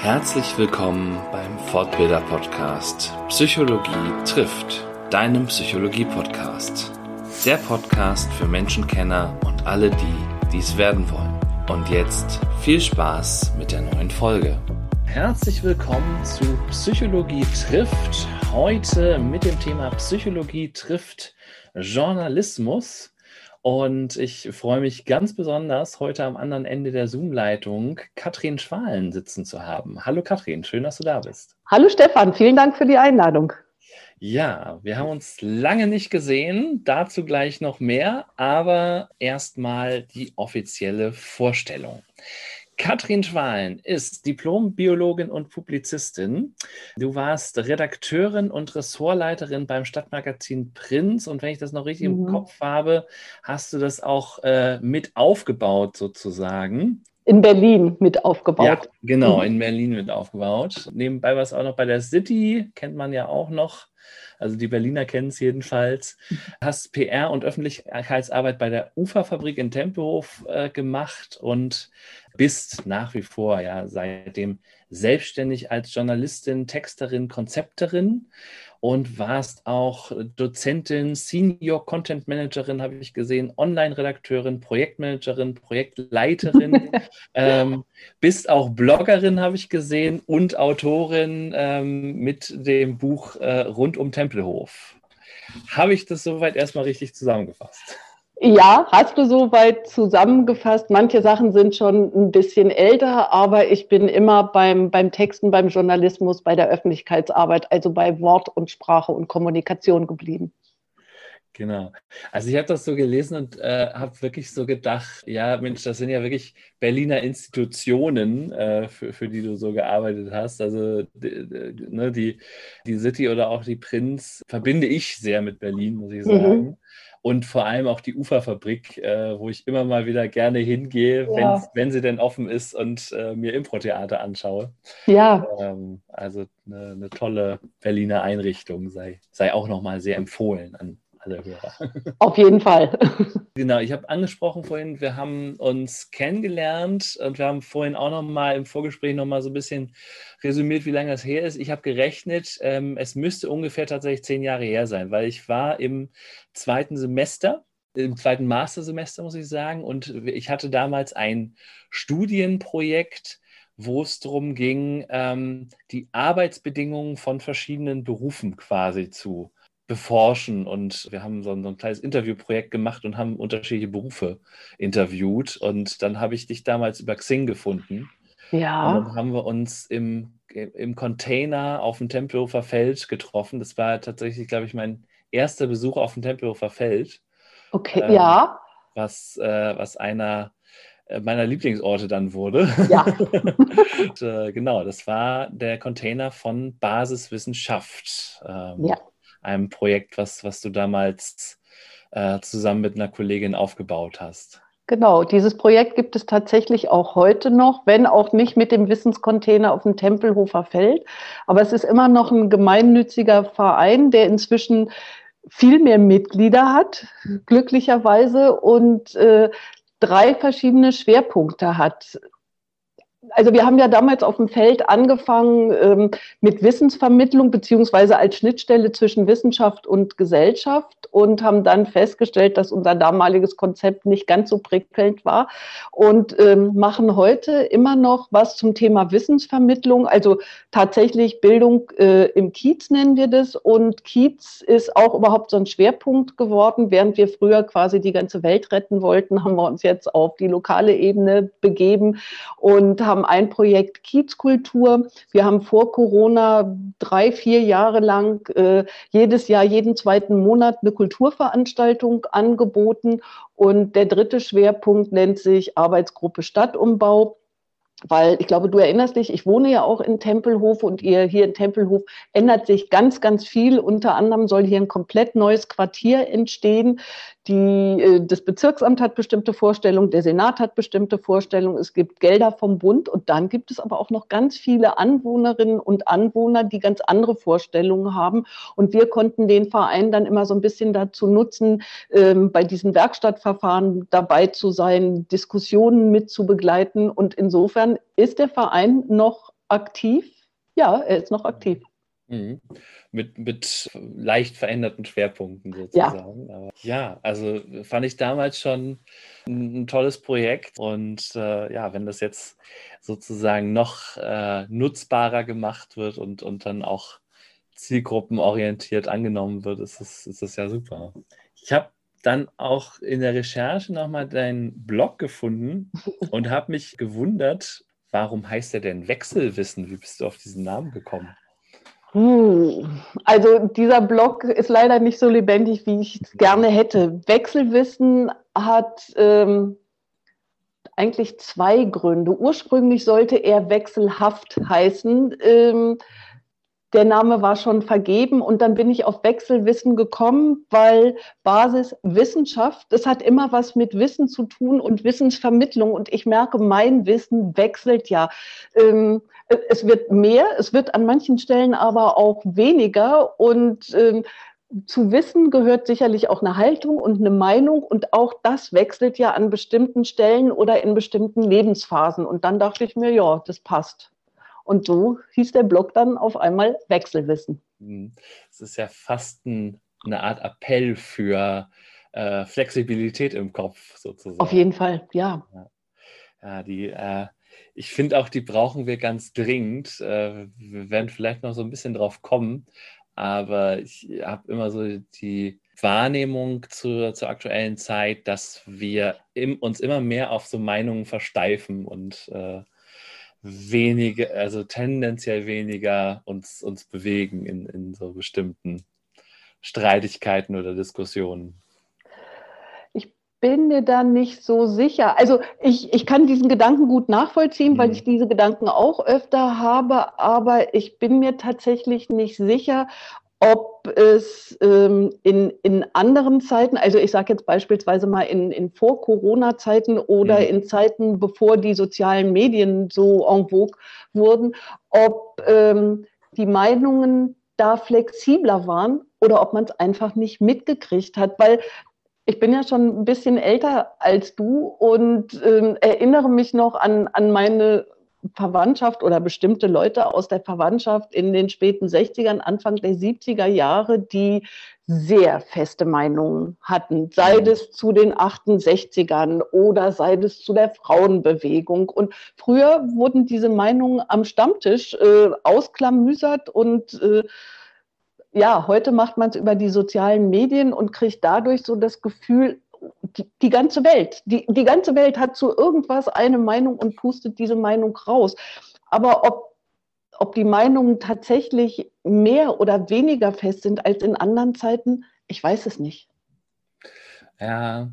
Herzlich willkommen beim Fortbilder Podcast Psychologie trifft, deinem Psychologie Podcast. Der Podcast für Menschenkenner und alle die, die es werden wollen. Und jetzt viel Spaß mit der neuen Folge. Herzlich willkommen zu Psychologie trifft. Heute mit dem Thema Psychologie trifft Journalismus. Und ich freue mich ganz besonders, heute am anderen Ende der Zoom-Leitung Katrin Schwalen sitzen zu haben. Hallo Katrin, schön, dass du da bist. Hallo Stefan, vielen Dank für die Einladung. Ja, wir haben uns lange nicht gesehen, dazu gleich noch mehr, aber erstmal die offizielle Vorstellung. Katrin Schwalen ist Diplombiologin und Publizistin. Du warst Redakteurin und Ressortleiterin beim Stadtmagazin Prinz. Und wenn ich das noch richtig mhm. im Kopf habe, hast du das auch äh, mit aufgebaut sozusagen. In Berlin mit aufgebaut. Ja, genau, mhm. in Berlin mit aufgebaut. Nebenbei war es auch noch bei der City, kennt man ja auch noch. Also die Berliner kennen es jedenfalls. Hast PR und Öffentlichkeitsarbeit bei der Uferfabrik in Tempelhof äh, gemacht und bist nach wie vor ja seitdem selbstständig als Journalistin, Texterin, Konzepterin und warst auch Dozentin, Senior Content Managerin, habe ich gesehen, Online-Redakteurin, Projektmanagerin, Projektleiterin, ähm, bist auch Bloggerin, habe ich gesehen, und Autorin ähm, mit dem Buch äh, Rund um Tempelhof. Habe ich das soweit erstmal richtig zusammengefasst? Ja, hast du soweit zusammengefasst. Manche Sachen sind schon ein bisschen älter, aber ich bin immer beim, beim Texten, beim Journalismus, bei der Öffentlichkeitsarbeit, also bei Wort und Sprache und Kommunikation geblieben. Genau. Also ich habe das so gelesen und äh, habe wirklich so gedacht, ja Mensch, das sind ja wirklich Berliner Institutionen, äh, für, für die du so gearbeitet hast. Also die, ne, die, die City oder auch die Prinz verbinde ich sehr mit Berlin, muss ich mhm. sagen. Mhm und vor allem auch die Uferfabrik, äh, wo ich immer mal wieder gerne hingehe, ja. wenn sie denn offen ist und äh, mir Impro-Theater anschaue. Ja. Ähm, also eine, eine, tolle Berliner Einrichtung sei, sei auch nochmal sehr empfohlen an alle Hörer. Auf jeden Fall. Genau, ich habe angesprochen vorhin, wir haben uns kennengelernt und wir haben vorhin auch noch mal im Vorgespräch noch mal so ein bisschen resümiert, wie lange das her ist. Ich habe gerechnet, ähm, es müsste ungefähr tatsächlich zehn Jahre her sein, weil ich war im zweiten Semester, im zweiten Mastersemester, muss ich sagen, und ich hatte damals ein Studienprojekt, wo es darum ging, ähm, die Arbeitsbedingungen von verschiedenen Berufen quasi zu beforschen. Und wir haben so ein, so ein, kleines Interviewprojekt gemacht und haben unterschiedliche Berufe interviewt. Und dann habe ich dich damals über Xing gefunden. Ja. Und dann haben wir uns im, im Container auf dem Tempelhofer Feld getroffen. Das war tatsächlich, glaube ich, mein erster Besuch auf dem Tempelhofer Feld. Okay, ähm, ja. Was, äh, was einer äh, meiner Lieblingsorte dann wurde. Ja. und, äh, genau, das war der Container von Basiswissenschaft. Ähm, ja einem Projekt, was, was du damals äh, zusammen mit einer Kollegin aufgebaut hast. Genau, dieses Projekt gibt es tatsächlich auch heute noch, wenn auch nicht mit dem Wissenscontainer auf dem Tempelhofer Feld. Aber es ist immer noch ein gemeinnütziger Verein, der inzwischen viel mehr Mitglieder hat, glücklicherweise, und äh, drei verschiedene Schwerpunkte hat also wir haben ja damals auf dem Feld angefangen ähm, mit Wissensvermittlung beziehungsweise als Schnittstelle zwischen Wissenschaft und Gesellschaft und haben dann festgestellt, dass unser damaliges Konzept nicht ganz so prickelnd war und ähm, machen heute immer noch was zum Thema Wissensvermittlung, also tatsächlich Bildung äh, im Kiez nennen wir das und Kiez ist auch überhaupt so ein Schwerpunkt geworden, während wir früher quasi die ganze Welt retten wollten, haben wir uns jetzt auf die lokale Ebene begeben und haben ein Projekt Kiezkultur. Wir haben vor Corona drei, vier Jahre lang äh, jedes Jahr, jeden zweiten Monat eine Kulturveranstaltung angeboten. Und der dritte Schwerpunkt nennt sich Arbeitsgruppe Stadtumbau weil ich glaube, du erinnerst dich, ich wohne ja auch in Tempelhof und ihr hier in Tempelhof ändert sich ganz, ganz viel. Unter anderem soll hier ein komplett neues Quartier entstehen. Die, äh, das Bezirksamt hat bestimmte Vorstellungen, der Senat hat bestimmte Vorstellungen, es gibt Gelder vom Bund und dann gibt es aber auch noch ganz viele Anwohnerinnen und Anwohner, die ganz andere Vorstellungen haben. Und wir konnten den Verein dann immer so ein bisschen dazu nutzen, ähm, bei diesen Werkstattverfahren dabei zu sein, Diskussionen mit zu begleiten. Und insofern ist der Verein noch aktiv. Ja, er ist noch aktiv. Mhm. Mit, mit leicht veränderten Schwerpunkten sozusagen. Ja. Aber ja, also fand ich damals schon ein, ein tolles Projekt. Und äh, ja, wenn das jetzt sozusagen noch äh, nutzbarer gemacht wird und, und dann auch zielgruppenorientiert angenommen wird, ist das, ist das ja super. Ich habe dann auch in der Recherche nochmal deinen Blog gefunden und habe mich gewundert, warum heißt er denn Wechselwissen? Wie bist du auf diesen Namen gekommen? Also dieser Blog ist leider nicht so lebendig, wie ich es gerne hätte. Wechselwissen hat ähm, eigentlich zwei Gründe. Ursprünglich sollte er wechselhaft heißen. Ähm, der Name war schon vergeben und dann bin ich auf Wechselwissen gekommen, weil Basiswissenschaft, das hat immer was mit Wissen zu tun und Wissensvermittlung und ich merke, mein Wissen wechselt ja. Ähm, es wird mehr, es wird an manchen Stellen aber auch weniger und ähm, zu Wissen gehört sicherlich auch eine Haltung und eine Meinung und auch das wechselt ja an bestimmten Stellen oder in bestimmten Lebensphasen. Und dann dachte ich mir, ja, das passt. Und so hieß der Blog dann auf einmal Wechselwissen. Hm. Es ist ja fast ein, eine Art Appell für äh, Flexibilität im Kopf sozusagen. Auf jeden Fall, ja. Ja, ja die äh, ich finde auch, die brauchen wir ganz dringend. Äh, wir werden vielleicht noch so ein bisschen drauf kommen, aber ich habe immer so die Wahrnehmung zur, zur aktuellen Zeit, dass wir im, uns immer mehr auf so Meinungen versteifen und äh, wenige, also tendenziell weniger uns, uns bewegen in, in so bestimmten Streitigkeiten oder Diskussionen bin mir da nicht so sicher. Also ich, ich kann diesen Gedanken gut nachvollziehen, mhm. weil ich diese Gedanken auch öfter habe, aber ich bin mir tatsächlich nicht sicher, ob es ähm, in, in anderen Zeiten, also ich sage jetzt beispielsweise mal in, in Vor-Corona-Zeiten oder mhm. in Zeiten, bevor die sozialen Medien so en vogue wurden, ob ähm, die Meinungen da flexibler waren oder ob man es einfach nicht mitgekriegt hat, weil ich bin ja schon ein bisschen älter als du und äh, erinnere mich noch an, an meine Verwandtschaft oder bestimmte Leute aus der Verwandtschaft in den späten 60ern, Anfang der 70er Jahre, die sehr feste Meinungen hatten, sei es zu den 68ern oder sei es zu der Frauenbewegung. Und früher wurden diese Meinungen am Stammtisch äh, ausklamüsert und äh, ja, heute macht man es über die sozialen Medien und kriegt dadurch so das Gefühl, die, ganze Welt, die, die ganze Welt hat zu irgendwas eine Meinung und pustet diese Meinung raus. Aber ob, ob die Meinungen tatsächlich mehr oder weniger fest sind als in anderen Zeiten, ich weiß es nicht. Ja.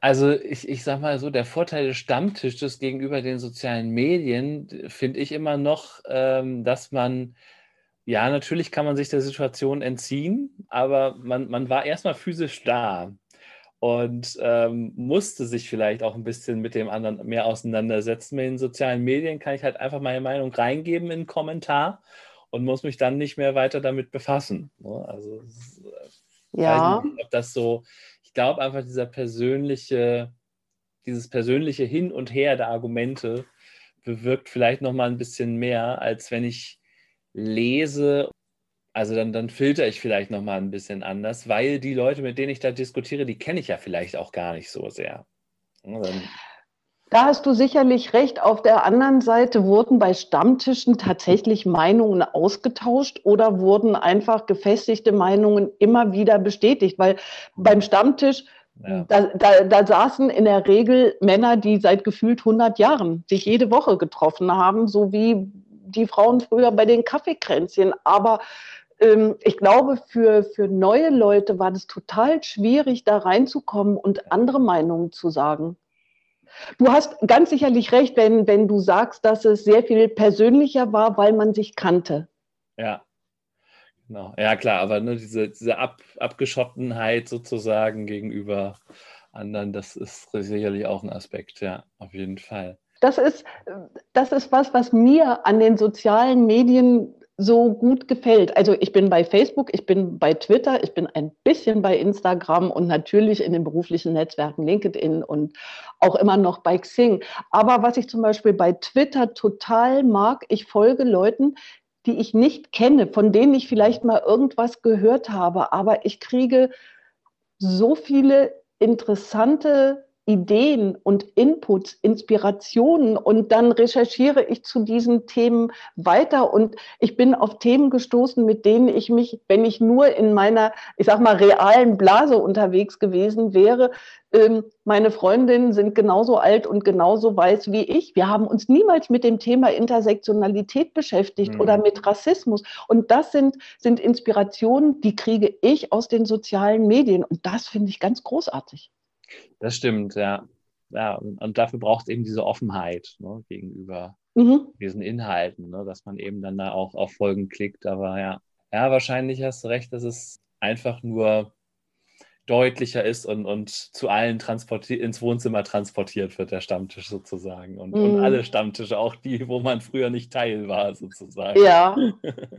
Also ich, ich sag mal so, der Vorteil des Stammtisches gegenüber den sozialen Medien finde ich immer noch, ähm, dass man ja, natürlich kann man sich der Situation entziehen, aber man, man war erstmal physisch da und ähm, musste sich vielleicht auch ein bisschen mit dem anderen mehr auseinandersetzen. Mit den sozialen Medien kann ich halt einfach meine Meinung reingeben in einen Kommentar und muss mich dann nicht mehr weiter damit befassen. Ne? Also, äh, ja. Nicht, ob das so, ich glaube einfach dieser persönliche, dieses persönliche Hin und Her der Argumente bewirkt vielleicht nochmal ein bisschen mehr, als wenn ich lese, also dann, dann filter ich vielleicht nochmal ein bisschen anders, weil die Leute, mit denen ich da diskutiere, die kenne ich ja vielleicht auch gar nicht so sehr. Dann da hast du sicherlich recht. Auf der anderen Seite wurden bei Stammtischen tatsächlich Meinungen ausgetauscht oder wurden einfach gefestigte Meinungen immer wieder bestätigt, weil beim Stammtisch ja. Da, da, da, saßen in der Regel Männer, die seit gefühlt 100 Jahren sich jede Woche getroffen haben, so wie die Frauen früher bei den Kaffeekränzchen. Aber ähm, ich glaube, für, für neue Leute war das total schwierig, da reinzukommen und andere Meinungen zu sagen. Du hast ganz sicherlich recht, wenn, wenn du sagst, dass es sehr viel persönlicher war, weil man sich kannte. Ja, genau. Ja, klar, aber ne, diese, diese Ab, Abgeschottenheit sozusagen gegenüber anderen, das ist sicherlich auch ein Aspekt, ja, auf jeden Fall das ist, das ist was, was mir an den sozialen Medien so gut gefällt. Also ich bin bei Facebook, ich bin bei Twitter, ich bin ein bisschen bei Instagram und natürlich in den beruflichen Netzwerken LinkedIn und auch immer noch bei Xing. Aber was ich zum Beispiel bei Twitter total mag, ich folge Leuten, die ich nicht kenne, von denen ich vielleicht mal irgendwas gehört habe, aber ich kriege so viele interessante Ideen und Inputs, Inspirationen und dann recherchiere ich zu diesen Themen weiter und ich bin auf Themen gestoßen, mit denen ich mich, wenn ich nur in meiner, ich sag mal, realen Blase unterwegs gewesen wäre, ähm, meine Freundinnen sind genauso alt und genauso weiß wie ich. Wir haben uns niemals mit dem Thema Intersektionalität beschäftigt mhm. oder mit Rassismus. Und das sind, sind Inspirationen, die kriege ich aus den sozialen Medien. Und das finde ich ganz großartig. Das stimmt, ja. Ja, und dafür braucht es eben diese Offenheit ne, gegenüber mhm. diesen Inhalten, ne, dass man eben dann da auch auf Folgen klickt. Aber ja, ja, wahrscheinlich hast du recht, dass es einfach nur deutlicher ist und, und zu allen ins Wohnzimmer transportiert wird, der Stammtisch sozusagen. Und, mm. und alle Stammtische, auch die, wo man früher nicht Teil war, sozusagen. Ja.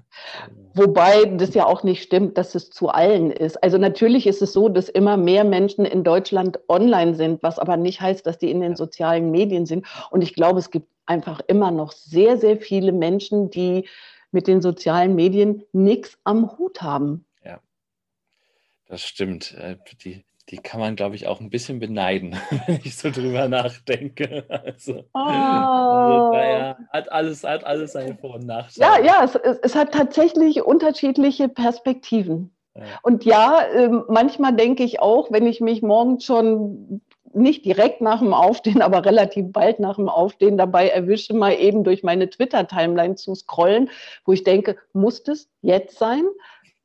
Wobei das ja auch nicht stimmt, dass es zu allen ist. Also natürlich ist es so, dass immer mehr Menschen in Deutschland online sind, was aber nicht heißt, dass die in den sozialen Medien sind. Und ich glaube, es gibt einfach immer noch sehr, sehr viele Menschen, die mit den sozialen Medien nichts am Hut haben. Das stimmt. Äh, die, die kann man, glaube ich, auch ein bisschen beneiden, wenn ich so drüber nachdenke. Also, oh. also naja, hat alles, hat alles seine Vor- und Nachteile. Ja, ja, es, es hat tatsächlich unterschiedliche Perspektiven. Ja. Und ja, ähm, manchmal denke ich auch, wenn ich mich morgens schon nicht direkt nach dem Aufstehen, aber relativ bald nach dem Aufstehen dabei erwische, mal eben durch meine Twitter-Timeline zu scrollen, wo ich denke, muss das jetzt sein?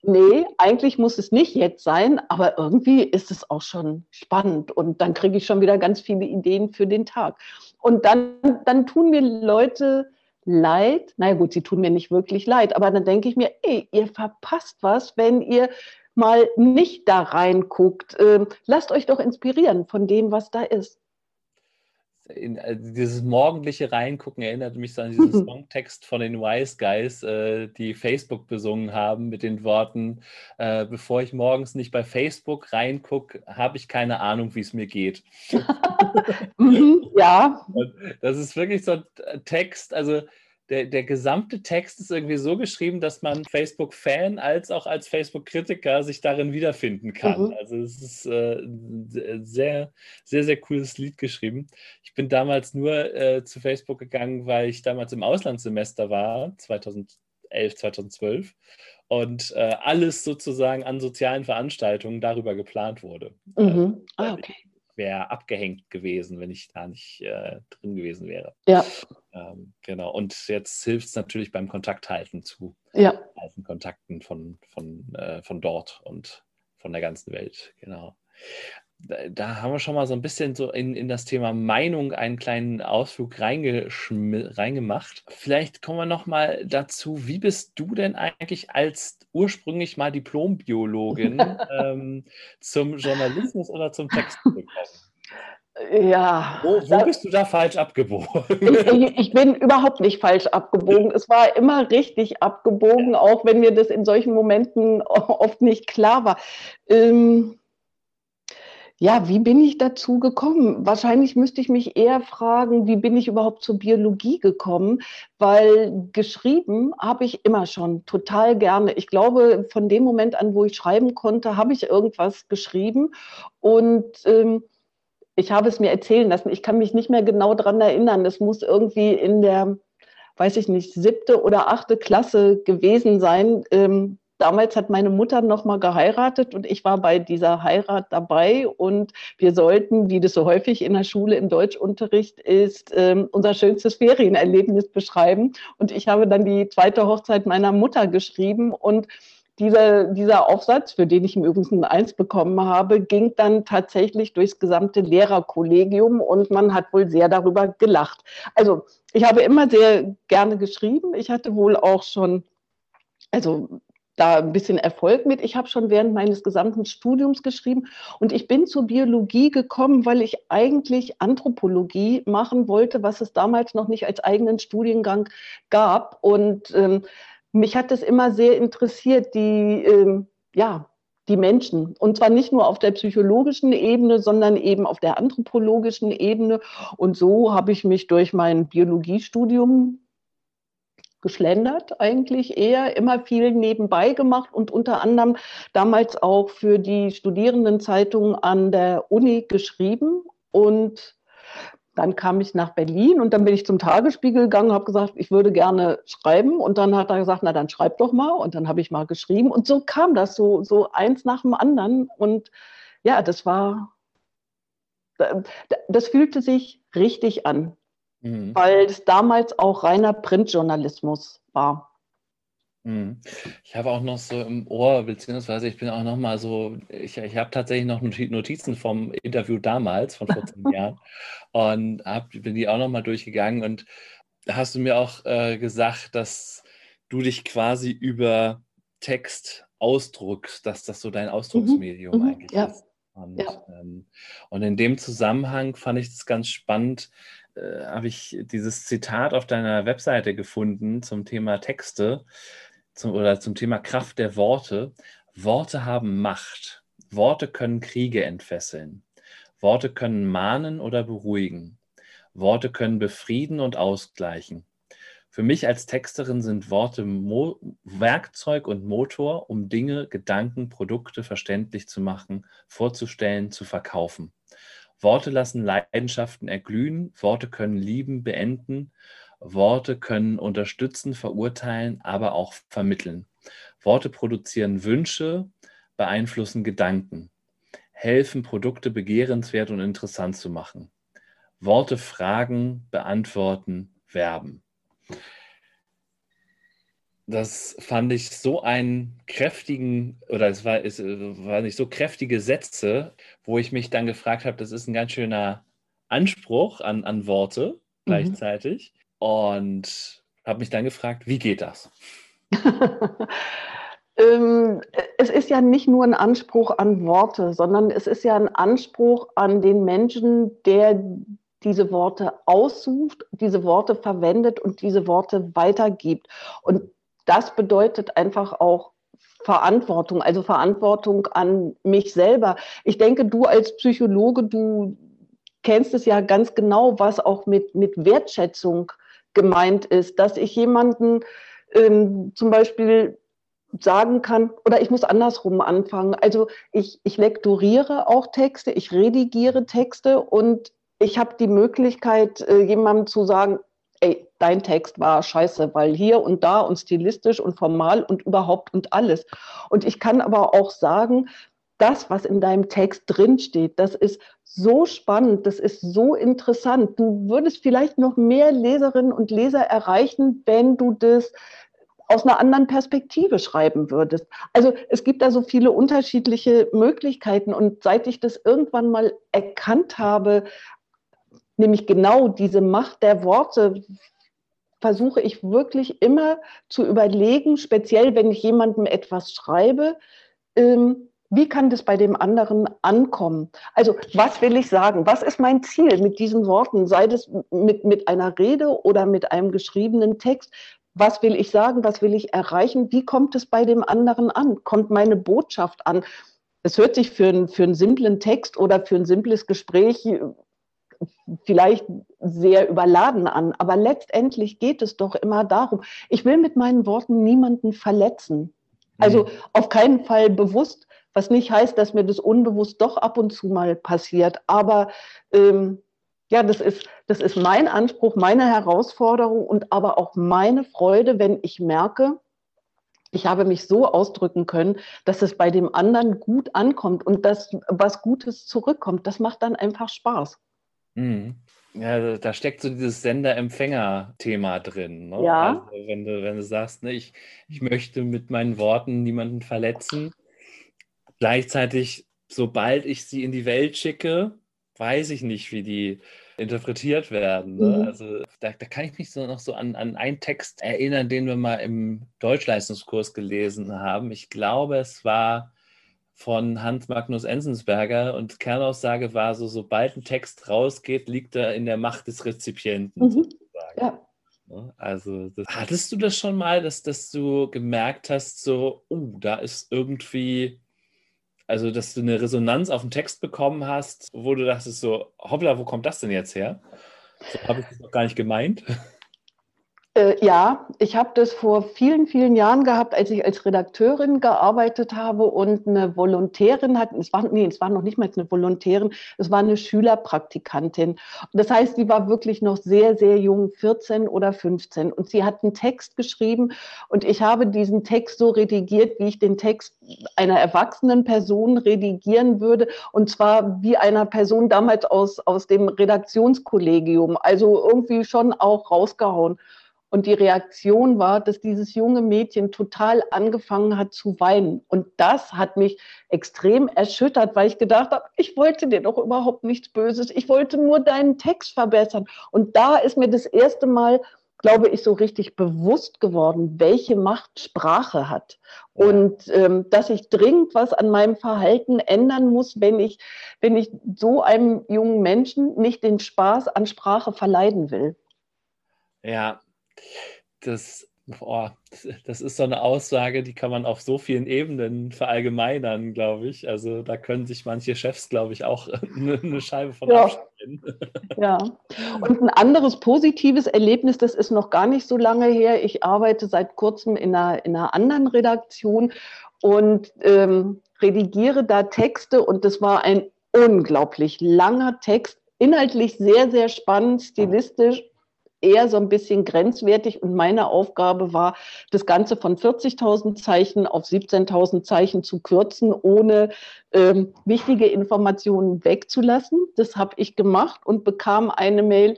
Nee, eigentlich muss es nicht jetzt sein, aber irgendwie ist es auch schon spannend und dann kriege ich schon wieder ganz viele Ideen für den Tag. Und dann, dann tun mir Leute leid, naja gut, sie tun mir nicht wirklich leid, aber dann denke ich mir, ey, ihr verpasst was, wenn ihr mal nicht da reinguckt. Ähm, lasst euch doch inspirieren von dem, was da ist in, also dieses morgendliche Reingucken erinnert mich so an diesen Songtext von den Wise Guys, äh, die Facebook besungen haben mit den Worten, äh, bevor ich morgens nicht bei Facebook reingucke, habe ich keine Ahnung, wie es mir geht. Mhm, ja. Und das ist wirklich so ein Text, also der, der gesamte Text ist irgendwie so geschrieben, dass man Facebook-Fan als auch als Facebook-Kritiker sich darin wiederfinden kann. Mhm. Also es ist äh, ein sehr, sehr, sehr cooles Lied geschrieben. Ich bin damals nur äh, zu Facebook gegangen, weil ich damals im Auslandssemester war, 2011, 2012 und äh, alles sozusagen an sozialen Veranstaltungen darüber geplant wurde. Mhm. Ah, okay wäre abgehängt gewesen, wenn ich da nicht äh, drin gewesen wäre. Ja. Ähm, genau. Und jetzt hilft es natürlich beim Kontakthalten zu ja. alten Kontakten von, von, äh, von dort und von der ganzen Welt. Genau da haben wir schon mal so ein bisschen so in, in das Thema Meinung einen kleinen Ausflug reingemacht. Vielleicht kommen wir noch mal dazu, wie bist du denn eigentlich als ursprünglich mal Diplombiologin ähm, zum Journalismus oder zum Text gekommen? Ja. Wo, wo bist du da falsch abgebogen? Ich, ich, bin überhaupt nicht falsch abgebogen. Es war immer richtig abgebogen, auch wenn mir das in solchen Momenten oft nicht klar war. Ähm, ja, wie bin ich dazu gekommen? Wahrscheinlich müsste ich mich eher fragen, wie bin ich überhaupt zur Biologie gekommen? Weil geschrieben habe ich immer schon total gerne. Ich glaube, von dem Moment an, wo ich schreiben konnte, habe ich irgendwas geschrieben. Und ähm, ich habe es mir erzählen lassen. Ich kann mich nicht mehr genau daran erinnern. Es muss irgendwie in der, weiß ich nicht, siebte oder achte Klasse gewesen sein. Ähm, Damals hat meine Mutter noch mal geheiratet und ich war bei dieser Heirat dabei und wir sollten, wie das so häufig in der Schule im Deutschunterricht ist, ähm, unser schönstes Ferienerlebnis beschreiben. Und ich habe dann die zweite Hochzeit meiner Mutter geschrieben und dieser, dieser Aufsatz, für den ich im Übrigen ein Eins bekommen habe, ging dann tatsächlich durchs gesamte Lehrerkollegium und man hat wohl sehr darüber gelacht. Also ich habe immer sehr gerne geschrieben. Ich hatte wohl auch schon, also da ein bisschen Erfolg mit. Ich habe schon während meines gesamten Studiums geschrieben und ich bin zur Biologie gekommen, weil ich eigentlich Anthropologie machen wollte, was es damals noch nicht als eigenen Studiengang gab. Und ähm, mich hat es immer sehr interessiert, die, ähm, ja, die Menschen. Und zwar nicht nur auf der psychologischen Ebene, sondern eben auf der anthropologischen Ebene. Und so habe ich mich durch mein Biologiestudium geschlendert eigentlich eher, immer viel nebenbei gemacht und unter anderem damals auch für die Studierendenzeitung an der Uni geschrieben und dann kam ich nach Berlin und dann bin ich zum Tagesspiegel gegangen, habe gesagt, ich würde gerne schreiben. Und dann hat er gesagt, na dann schreib doch mal. Und dann habe ich mal geschrieben. Und so kam das so, so eins nach dem anderen. Und ja, das war, das fühlte sich richtig an, mhm. weil es damals auch reiner Printjournalismus war. Mhm. Ich habe auch noch so im Ohr, beziehungsweise ich bin auch noch mal so, ich, ich habe tatsächlich noch Notizen vom Interview damals, von vor zehn Jahren, und hab, bin die auch noch mal durchgegangen. Und da hast du mir auch äh, gesagt, dass du dich quasi über Text ausdruckst, dass das so dein mhm, Ausdrucksmedium mhm, eigentlich ja. ist. Und, ja. ähm, und, in dem Zusammenhang fand ich es ganz spannend, äh, habe ich dieses Zitat auf deiner Webseite gefunden zum Thema Texte zum, oder zum Thema Kraft der Worte. Worte haben Macht. Worte können Kriege entfesseln. Worte können mahnen oder beruhigen. Worte können befrieden und ausgleichen. Für mich als Texterin sind Worte Mo Werkzeug und Motor, um Dinge, Gedanken, Produkte verständlich zu machen, vorzustellen, zu verkaufen. Worte lassen Leidenschaften erglühen, Worte können lieben, beenden, Worte können unterstützen, verurteilen, aber auch vermitteln. Worte produzieren Wünsche, beeinflussen Gedanken, helfen, Produkte begehrenswert und interessant zu machen. Worte fragen, beantworten, werben. Das fand ich so einen kräftigen, oder es war, es war nicht so kräftige Sätze, wo ich mich dann gefragt habe, das ist ein ganz schöner Anspruch an, an Worte mhm. gleichzeitig. Mhm und habe mich dann gefragt, wie geht das? ähm, es ist ja nicht nur ein Anspruch an Worte, sondern es ist ja ein Anspruch an den Menschen, der diese Worte aussucht, diese Worte verwendet und diese Worte weitergibt. Und das bedeutet einfach auch Verantwortung, also Verantwortung an mich selber. Ich denke, du als Psychologe, du kennst es ja ganz genau, was auch mit, mit Wertschätzung gemeint ist, dass ich jemanden ähm, zum Beispiel sagen kann, oder ich muss andersrum anfangen. Also ich, ich lektoriere auch Texte, ich redigiere Texte und ich habe die Möglichkeit, äh, jemandem zu sagen, ey, dein Text war scheiße, weil hier und da und stilistisch und formal und überhaupt und alles. Und ich kann aber auch sagen, das, was in deinem Text drinsteht, das ist so spannend, das ist so interessant. Du würdest vielleicht noch mehr Leserinnen und Leser erreichen, wenn du das aus einer anderen Perspektive schreiben würdest. Also es gibt da so viele unterschiedliche Möglichkeiten und seit ich das irgendwann mal erkannt habe, nämlich genau diese Macht der Worte, versuche ich wirklich immer zu überlegen, speziell wenn ich jemandem etwas schreibe, ähm, wie kann das bei dem anderen ankommen? Also, was will ich sagen? Was ist mein Ziel mit diesen Worten? Sei das mit, mit einer Rede oder mit einem geschriebenen Text? Was will ich sagen? Was will ich erreichen? Wie kommt es bei dem anderen an? Kommt meine Botschaft an? Es hört sich für, ein, für einen simplen Text oder für ein simples Gespräch vielleicht sehr überladen an, aber letztendlich geht es doch immer darum, ich will mit meinen Worten niemanden verletzen. Also mhm. auf keinen Fall bewusst was nicht heißt, dass mir das unbewusst doch ab und zu mal passiert. Aber ähm, ja, das ist, das ist mein Anspruch, meine Herausforderung und aber auch meine Freude, wenn ich merke, ich habe mich so ausdrücken können, dass es bei dem anderen gut ankommt und dass was Gutes zurückkommt. Das macht dann einfach Spaß. Mhm. Ja, da steckt so dieses Sender-Empfänger-Thema drin. Ne? Ja. Also wenn du, wenn du sagst, ne, ich, ich möchte mit meinen Worten niemanden verletzen, Gleichzeitig, sobald ich sie in die Welt schicke, weiß ich nicht, wie die interpretiert werden. Ne? Mhm. Also da, da, kann ich mich so noch so an, an einen Text erinnern, den wir mal im Deutschleistungskurs gelesen haben. Ich glaube, es war von Hans Magnus Enzensberger und Kernaussage war so, sobald ein Text rausgeht, liegt er in der Macht des Rezipienten. Mhm. Ja. Ne? Also, das, hattest du das schon mal, dass, dass du gemerkt hast, so, oh, da ist irgendwie, also, dass du eine Resonanz auf den Text bekommen hast, wo du dachtest, so, hoppla, wo kommt das denn jetzt her? So habe ich das noch gar nicht gemeint. Äh, ja, ich habe das vor vielen, vielen Jahren gehabt, als ich als Redakteurin gearbeitet habe und eine Volontärin hat, es war, nee, es war noch nicht mal eine Volontärin, es war eine Schülerpraktikantin. Das heißt, die war wirklich noch sehr, sehr jung, 14 oder 15 und sie hat einen Text geschrieben und ich habe diesen Text so redigiert, wie ich den Text einer erwachsenen Person redigieren würde und zwar wie einer Person damals aus, aus dem Redaktionskollegium, also irgendwie schon auch rausgehauen. Und die Reaktion war, dass dieses junge Mädchen total angefangen hat zu weinen. Und das hat mich extrem erschüttert, weil ich gedacht habe, ich wollte dir doch überhaupt nichts Böses. Ich wollte nur deinen Text verbessern. Und da ist mir das erste Mal, glaube ich, so richtig bewusst geworden, welche Macht Sprache hat. Und ähm, dass ich dringend was an meinem Verhalten ändern muss, wenn ich, wenn ich so einem jungen Menschen nicht den Spaß an Sprache verleiden will. Ja, das, oh, das ist so eine Aussage, die kann man auf so vielen Ebenen verallgemeinern, glaube ich. Also da können sich manche Chefs, glaube ich, auch eine Scheibe von ja. abschneiden. Ja. Und ein anderes positives Erlebnis, das ist noch gar nicht so lange her. Ich arbeite seit kurzem in einer, in einer anderen Redaktion und ähm, redigiere da Texte und das war ein unglaublich langer Text, inhaltlich sehr, sehr spannend, stilistisch eher so ein bisschen grenzwertig und meine Aufgabe war, das Ganze von 40.000 Zeichen auf 17.000 Zeichen zu kürzen, ohne ähm, wichtige Informationen wegzulassen. Das habe ich gemacht und bekam eine Mail,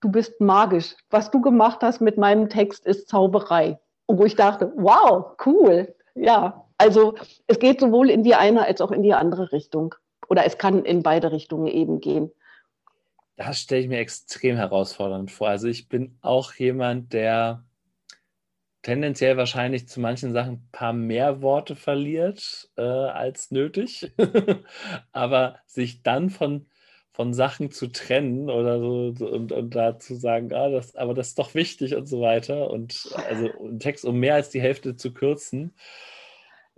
du bist magisch. Was du gemacht hast mit meinem Text ist Zauberei. Und wo ich dachte, wow, cool. Ja, also es geht sowohl in die eine als auch in die andere Richtung. Oder es kann in beide Richtungen eben gehen das stelle ich mir extrem herausfordernd vor. Also ich bin auch jemand, der tendenziell wahrscheinlich zu manchen Sachen ein paar mehr Worte verliert äh, als nötig. Aber sich dann von, von Sachen zu trennen oder so und, und da zu sagen, ah, das, aber das ist doch wichtig und so weiter und also einen Text um mehr als die Hälfte zu kürzen,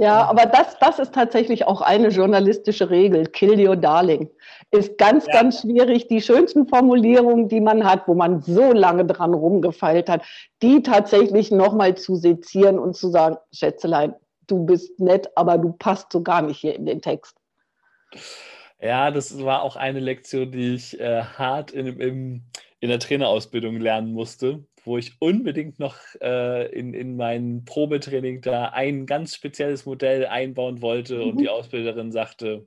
ja, aber das, das ist tatsächlich auch eine journalistische Regel. Kill your darling. Ist ganz, ja. ganz schwierig. Die schönsten Formulierungen, die man hat, wo man so lange dran rumgefeilt hat, die tatsächlich nochmal zu sezieren und zu sagen, Schätzelein, du bist nett, aber du passt so gar nicht hier in den Text. Ja, das war auch eine Lektion, die ich äh, hart in, im, in der Trainerausbildung lernen musste wo ich unbedingt noch äh, in, in mein Probetraining da ein ganz spezielles Modell einbauen wollte mhm. und die Ausbilderin sagte,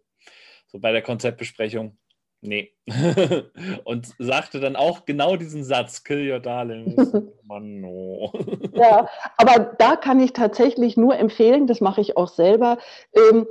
so bei der Konzeptbesprechung, nee. und sagte dann auch genau diesen Satz, kill your darling. Mann, no. ja, aber da kann ich tatsächlich nur empfehlen, das mache ich auch selber, ähm,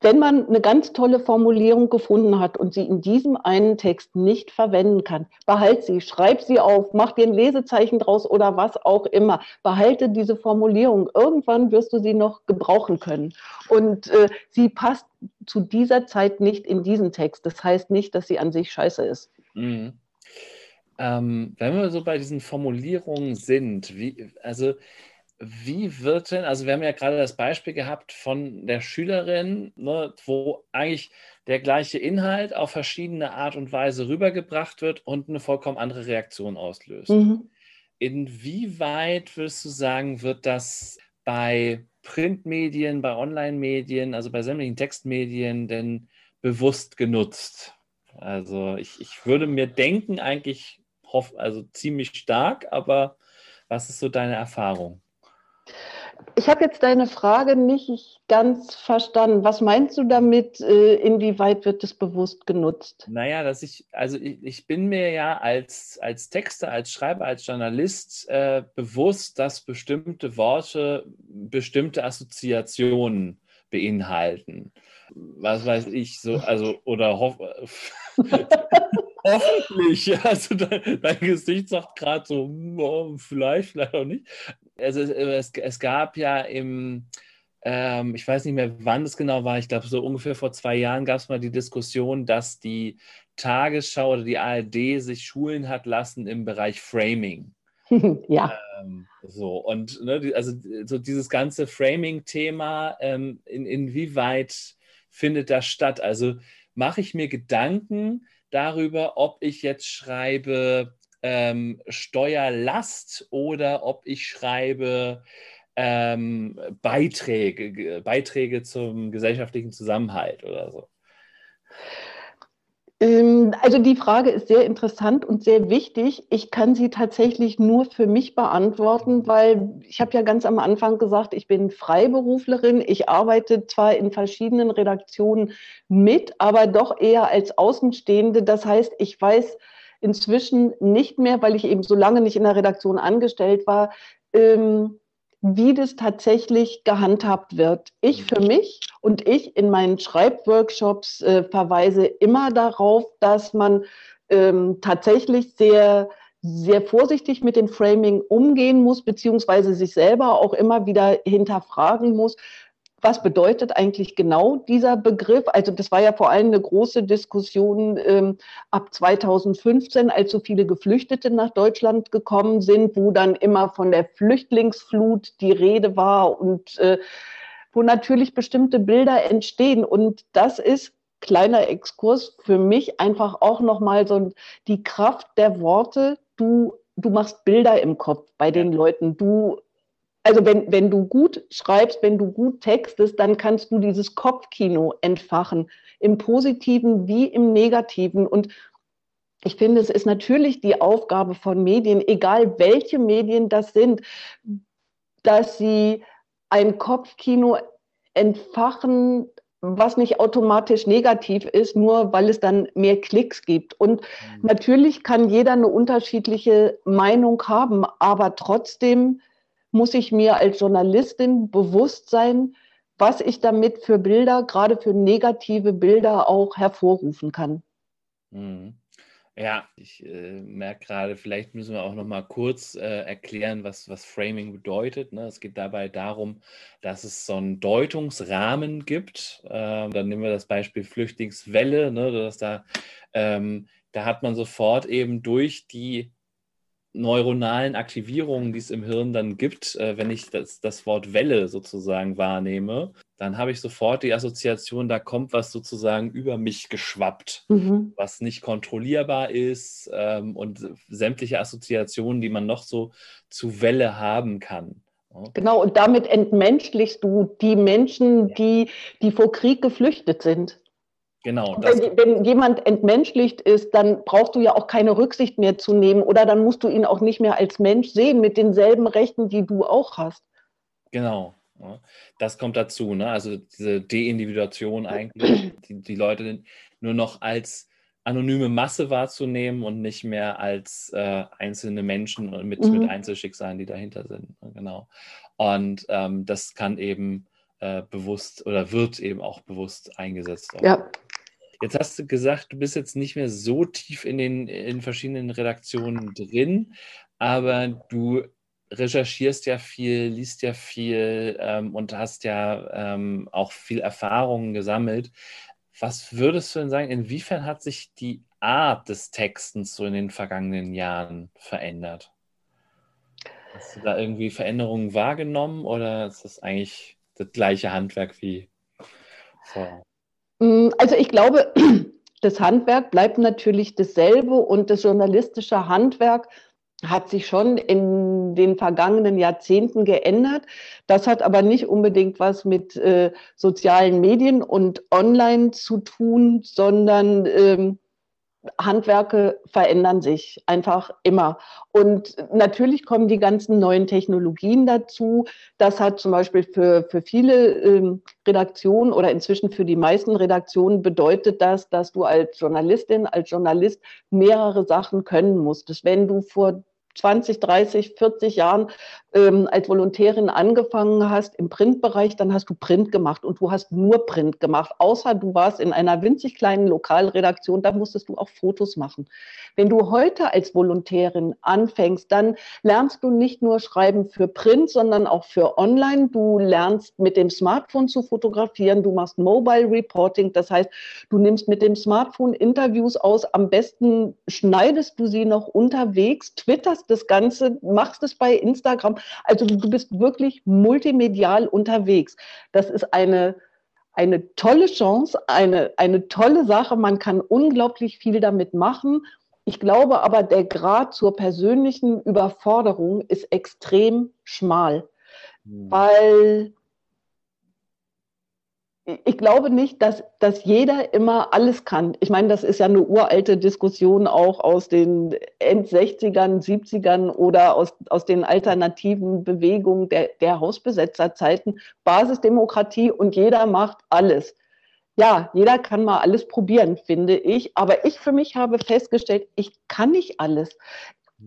wenn man eine ganz tolle Formulierung gefunden hat und sie in diesem einen Text nicht verwenden kann, behalt sie, schreib sie auf, mach dir ein Lesezeichen draus oder was auch immer. Behalte diese Formulierung. Irgendwann wirst du sie noch gebrauchen können. Und äh, sie passt zu dieser Zeit nicht in diesen Text. Das heißt nicht, dass sie an sich scheiße ist. Mhm. Ähm, wenn wir so bei diesen Formulierungen sind, wie, also wie wird denn, also wir haben ja gerade das Beispiel gehabt von der Schülerin, ne, wo eigentlich der gleiche Inhalt auf verschiedene Art und Weise rübergebracht wird und eine vollkommen andere Reaktion auslöst. Mhm. Inwieweit würdest du sagen, wird das bei Printmedien, bei Online-Medien, also bei sämtlichen Textmedien denn bewusst genutzt? Also ich, ich würde mir denken, eigentlich hoff, also ziemlich stark, aber was ist so deine Erfahrung? Ich habe jetzt deine Frage nicht ganz verstanden. Was meinst du damit, äh, inwieweit wird es bewusst genutzt? Naja, dass ich, also ich, ich bin mir ja als, als Texter, als Schreiber, als Journalist äh, bewusst, dass bestimmte Worte bestimmte Assoziationen beinhalten. Was weiß ich, so, also, oder hoff, hoffentlich. Also dein, dein Gesicht sagt gerade so, oh, vielleicht, vielleicht auch nicht also es, es gab ja im, ähm, ich weiß nicht mehr, wann es genau war, ich glaube, so ungefähr vor zwei Jahren gab es mal die Diskussion, dass die Tagesschau oder die ARD sich schulen hat lassen im Bereich Framing. ja. Ähm, so, und ne, also so dieses ganze Framing-Thema, ähm, in, inwieweit findet das statt? Also mache ich mir Gedanken darüber, ob ich jetzt schreibe ähm, Steuerlast oder ob ich schreibe ähm, Beiträge, Beiträge zum gesellschaftlichen Zusammenhalt oder so. Ähm, also die Frage ist sehr interessant und sehr wichtig. Ich kann sie tatsächlich nur für mich beantworten, weil ich habe ja ganz am Anfang gesagt, ich bin Freiberuflerin. Ich arbeite zwar in verschiedenen Redaktionen mit, aber doch eher als Außenstehende. Das heißt, ich weiß inzwischen nicht mehr, weil ich eben so lange nicht in der Redaktion angestellt war, ähm, wie das tatsächlich gehandhabt wird. Ich für mich und ich in meinen Schreibworkshops äh, verweise immer darauf, dass man ähm, tatsächlich sehr sehr vorsichtig mit dem Framing umgehen muss, beziehungsweise sich selber auch immer wieder hinterfragen muss, was bedeutet eigentlich genau dieser Begriff? Also das war ja vor allem eine große Diskussion ähm, ab 2015, als so viele Geflüchtete nach Deutschland gekommen sind, wo dann immer von der Flüchtlingsflut die Rede war und äh, wo natürlich bestimmte Bilder entstehen. Und das ist kleiner Exkurs für mich einfach auch nochmal so die Kraft der Worte. Du, du machst Bilder im Kopf bei den Leuten. Du also wenn, wenn du gut schreibst, wenn du gut textest, dann kannst du dieses Kopfkino entfachen, im positiven wie im negativen. Und ich finde, es ist natürlich die Aufgabe von Medien, egal welche Medien das sind, dass sie ein Kopfkino entfachen, was nicht automatisch negativ ist, nur weil es dann mehr Klicks gibt. Und mhm. natürlich kann jeder eine unterschiedliche Meinung haben, aber trotzdem muss ich mir als Journalistin bewusst sein, was ich damit für Bilder, gerade für negative Bilder auch hervorrufen kann. Mhm. Ja, ich äh, merke gerade, vielleicht müssen wir auch noch mal kurz äh, erklären, was, was Framing bedeutet. Ne? Es geht dabei darum, dass es so einen Deutungsrahmen gibt. Ähm, dann nehmen wir das Beispiel Flüchtlingswelle, ne? dass da, ähm, da hat man sofort eben durch die neuronalen Aktivierungen, die es im Hirn dann gibt, äh, wenn ich das, das Wort Welle sozusagen wahrnehme, dann habe ich sofort die Assoziation, da kommt was sozusagen über mich geschwappt, mhm. was nicht kontrollierbar ist ähm, und sämtliche Assoziationen, die man noch so zu Welle haben kann. Genau, und damit entmenschlichst du die Menschen, die, die vor Krieg geflüchtet sind. Genau. Wenn, wenn, jemand entmenschlicht ist, dann brauchst du ja auch keine Rücksicht mehr zu nehmen oder dann musst du ihn auch nicht mehr als Mensch sehen mit denselben Rechten, die du auch hast. Genau. Das kommt dazu, ne? also diese Deindividuation eigentlich, die, die Leute nur noch als anonyme Masse wahrzunehmen und nicht mehr als äh, einzelne Menschen mit, mhm. mit Einzelschicksalen, die dahinter sind. Ne? Genau. Und ähm, das kann eben äh, bewusst oder wird eben auch bewusst eingesetzt. Auch. Ja. Jetzt hast du gesagt, du bist jetzt nicht mehr so tief in den in verschiedenen Redaktionen drin, aber du recherchierst ja viel, liest ja viel ähm, und hast ja ähm, auch viel Erfahrungen gesammelt. Was würdest du denn sagen, inwiefern hat sich die Art des Textens so in den vergangenen Jahren verändert? Hast du da irgendwie Veränderungen wahrgenommen oder ist das eigentlich das gleiche Handwerk wie vor? Mm, also ich glaube, das Handwerk bleibt natürlich dasselbe und das journalistische Handwerk hat sich schon in den vergangenen Jahrzehnten geändert. Das hat aber nicht unbedingt was mit äh, sozialen Medien und Online zu tun, sondern ähm, Handwerke verändern sich einfach immer. Und natürlich kommen die ganzen neuen Technologien dazu. Das hat zum Beispiel für, für viele ähm, Redaktionen oder inzwischen für die meisten Redaktionen bedeutet das, dass du als Journalistin, als Journalist mehrere Sachen können musstest. Wenn du vor 20, 30, 40 Jahren ähm, als Volontärin angefangen hast im Printbereich, dann hast du Print gemacht und du hast nur Print gemacht. Außer du warst in einer winzig kleinen Lokalredaktion, da musstest du auch Fotos machen. Wenn du heute als Volontärin anfängst, dann lernst du nicht nur schreiben für Print, sondern auch für Online. Du lernst mit dem Smartphone zu fotografieren, du machst Mobile Reporting, das heißt, du nimmst mit dem Smartphone Interviews aus, am besten schneidest du sie noch unterwegs, twitterst twitterst das Ganze, machst es bei Instagram. Also du bist wirklich multimedial unterwegs. Das ist eine, eine tolle Chance, eine, eine tolle Sache. Man kann unglaublich viel damit machen. Ich glaube aber, der Grad zur persönlichen Überforderung ist extrem schmal, hm. weil ich glaube nicht, dass, dass jeder immer alles kann. Ich meine, das ist ja eine uralte Diskussion auch aus den End-60ern, 70ern oder aus, aus den alternativen Bewegungen der, der Hausbesetzerzeiten. Basisdemokratie und jeder macht alles. Ja, jeder kann mal alles probieren, finde ich. Aber ich für mich habe festgestellt, ich kann nicht alles.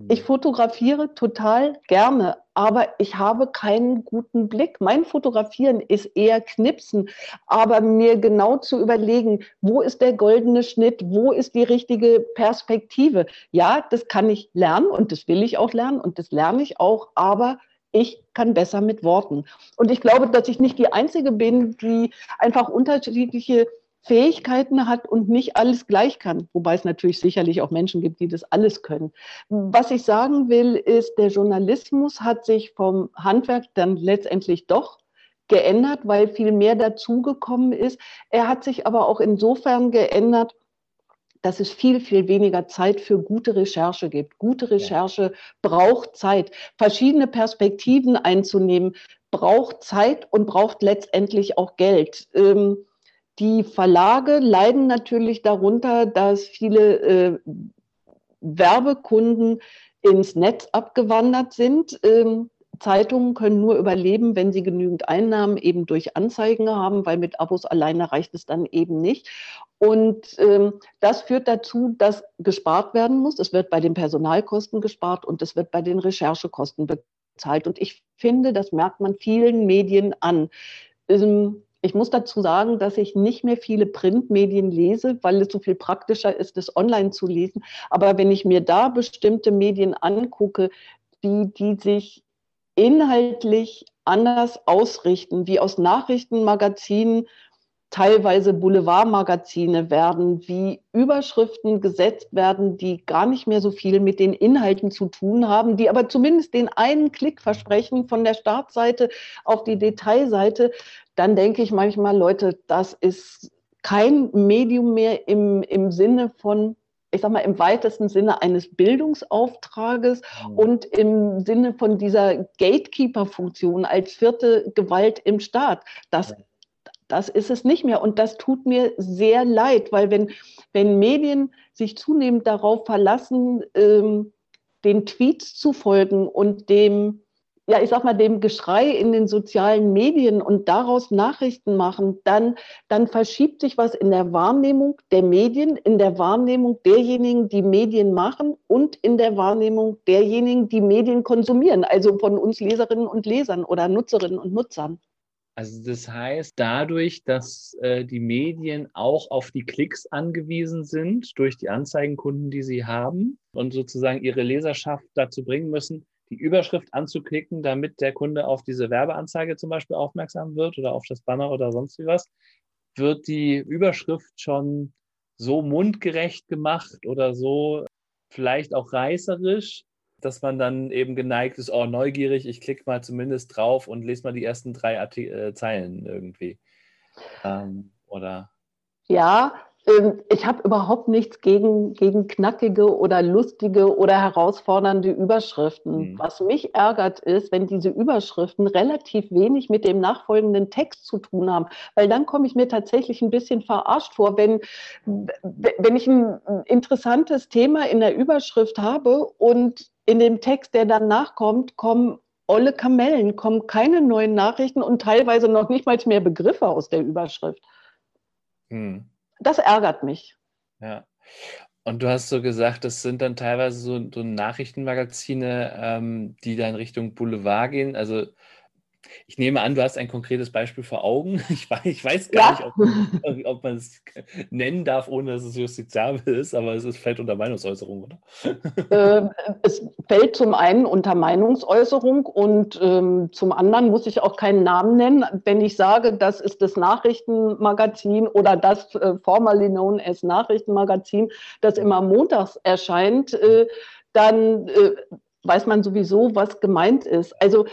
Ich fotografiere total gerne, aber ich habe keinen guten Blick. Mein Fotografieren ist eher Knipsen, aber mir genau zu überlegen, wo ist der goldene Schnitt, wo ist die richtige Perspektive. Ja, das kann ich lernen und das will ich auch lernen und das lerne ich auch, aber ich kann besser mit Worten. Und ich glaube, dass ich nicht die Einzige bin, die einfach unterschiedliche Fähigkeiten hat und nicht alles gleich kann, wobei es natürlich sicherlich auch Menschen gibt, die das alles können. Was ich sagen will, ist, der Journalismus hat sich vom Handwerk dann letztendlich doch geändert, weil viel mehr dazugekommen ist. Er hat sich aber auch insofern geändert, dass es viel, viel weniger Zeit für gute Recherche gibt. Gute Recherche ja. braucht Zeit. Verschiedene Perspektiven einzunehmen braucht Zeit und braucht letztendlich auch Geld. Ähm, die Verlage leiden natürlich darunter, dass viele äh, Werbekunden ins Netz abgewandert sind. Ähm, Zeitungen können nur überleben, wenn sie genügend Einnahmen eben durch Anzeigen haben, weil mit Abos alleine reicht es dann eben nicht. Und ähm, das führt dazu, dass gespart werden muss. Es wird bei den Personalkosten gespart und es wird bei den Recherchekosten bezahlt. Und ich finde, das merkt man vielen Medien an. Ähm, ich muss dazu sagen, dass ich nicht mehr viele Printmedien lese, weil es so viel praktischer ist, es online zu lesen. Aber wenn ich mir da bestimmte Medien angucke, die, die sich inhaltlich anders ausrichten, wie aus Nachrichtenmagazinen teilweise Boulevardmagazine werden, wie Überschriften gesetzt werden, die gar nicht mehr so viel mit den Inhalten zu tun haben, die aber zumindest den einen Klick versprechen von der Startseite auf die Detailseite, dann denke ich manchmal, Leute, das ist kein Medium mehr im, im Sinne von ich sag mal, im weitesten Sinne eines Bildungsauftrages mhm. und im Sinne von dieser Gatekeeper-Funktion als vierte Gewalt im Staat. Das das ist es nicht mehr. Und das tut mir sehr leid, weil wenn, wenn Medien sich zunehmend darauf verlassen, ähm, den Tweets zu folgen und dem, ja, ich sag mal, dem Geschrei in den sozialen Medien und daraus Nachrichten machen, dann, dann verschiebt sich was in der Wahrnehmung der Medien, in der Wahrnehmung derjenigen, die Medien machen und in der Wahrnehmung derjenigen, die Medien konsumieren, also von uns Leserinnen und Lesern oder Nutzerinnen und Nutzern. Also das heißt, dadurch, dass äh, die Medien auch auf die Klicks angewiesen sind durch die Anzeigenkunden, die sie haben und sozusagen ihre Leserschaft dazu bringen müssen, die Überschrift anzuklicken, damit der Kunde auf diese Werbeanzeige zum Beispiel aufmerksam wird oder auf das Banner oder sonst wie was, wird die Überschrift schon so mundgerecht gemacht oder so vielleicht auch reißerisch, dass man dann eben geneigt ist, oh, neugierig, ich klicke mal zumindest drauf und lese mal die ersten drei Artik äh, Zeilen irgendwie. Ähm, oder? Ja, ähm, ich habe überhaupt nichts gegen, gegen knackige oder lustige oder herausfordernde Überschriften. Mhm. Was mich ärgert ist, wenn diese Überschriften relativ wenig mit dem nachfolgenden Text zu tun haben, weil dann komme ich mir tatsächlich ein bisschen verarscht vor, wenn, wenn ich ein interessantes Thema in der Überschrift habe und in dem Text, der dann nachkommt, kommen olle Kamellen, kommen keine neuen Nachrichten und teilweise noch nicht mal mehr Begriffe aus der Überschrift. Hm. Das ärgert mich. Ja. Und du hast so gesagt, das sind dann teilweise so, so Nachrichtenmagazine, ähm, die dann Richtung Boulevard gehen. Also ich nehme an, du hast ein konkretes Beispiel vor Augen. Ich weiß, ich weiß gar ja. nicht, ob, ob, man es nennen darf, ohne dass es justiziabel ist, aber es ist, fällt unter Meinungsäußerung, oder? Ähm, es fällt zum einen unter Meinungsäußerung und ähm, zum anderen muss ich auch keinen Namen nennen. Wenn ich sage, das ist das Nachrichtenmagazin oder das äh, formerly known as Nachrichtenmagazin, das immer montags erscheint, äh, dann äh, weiß man sowieso, was gemeint ist. Also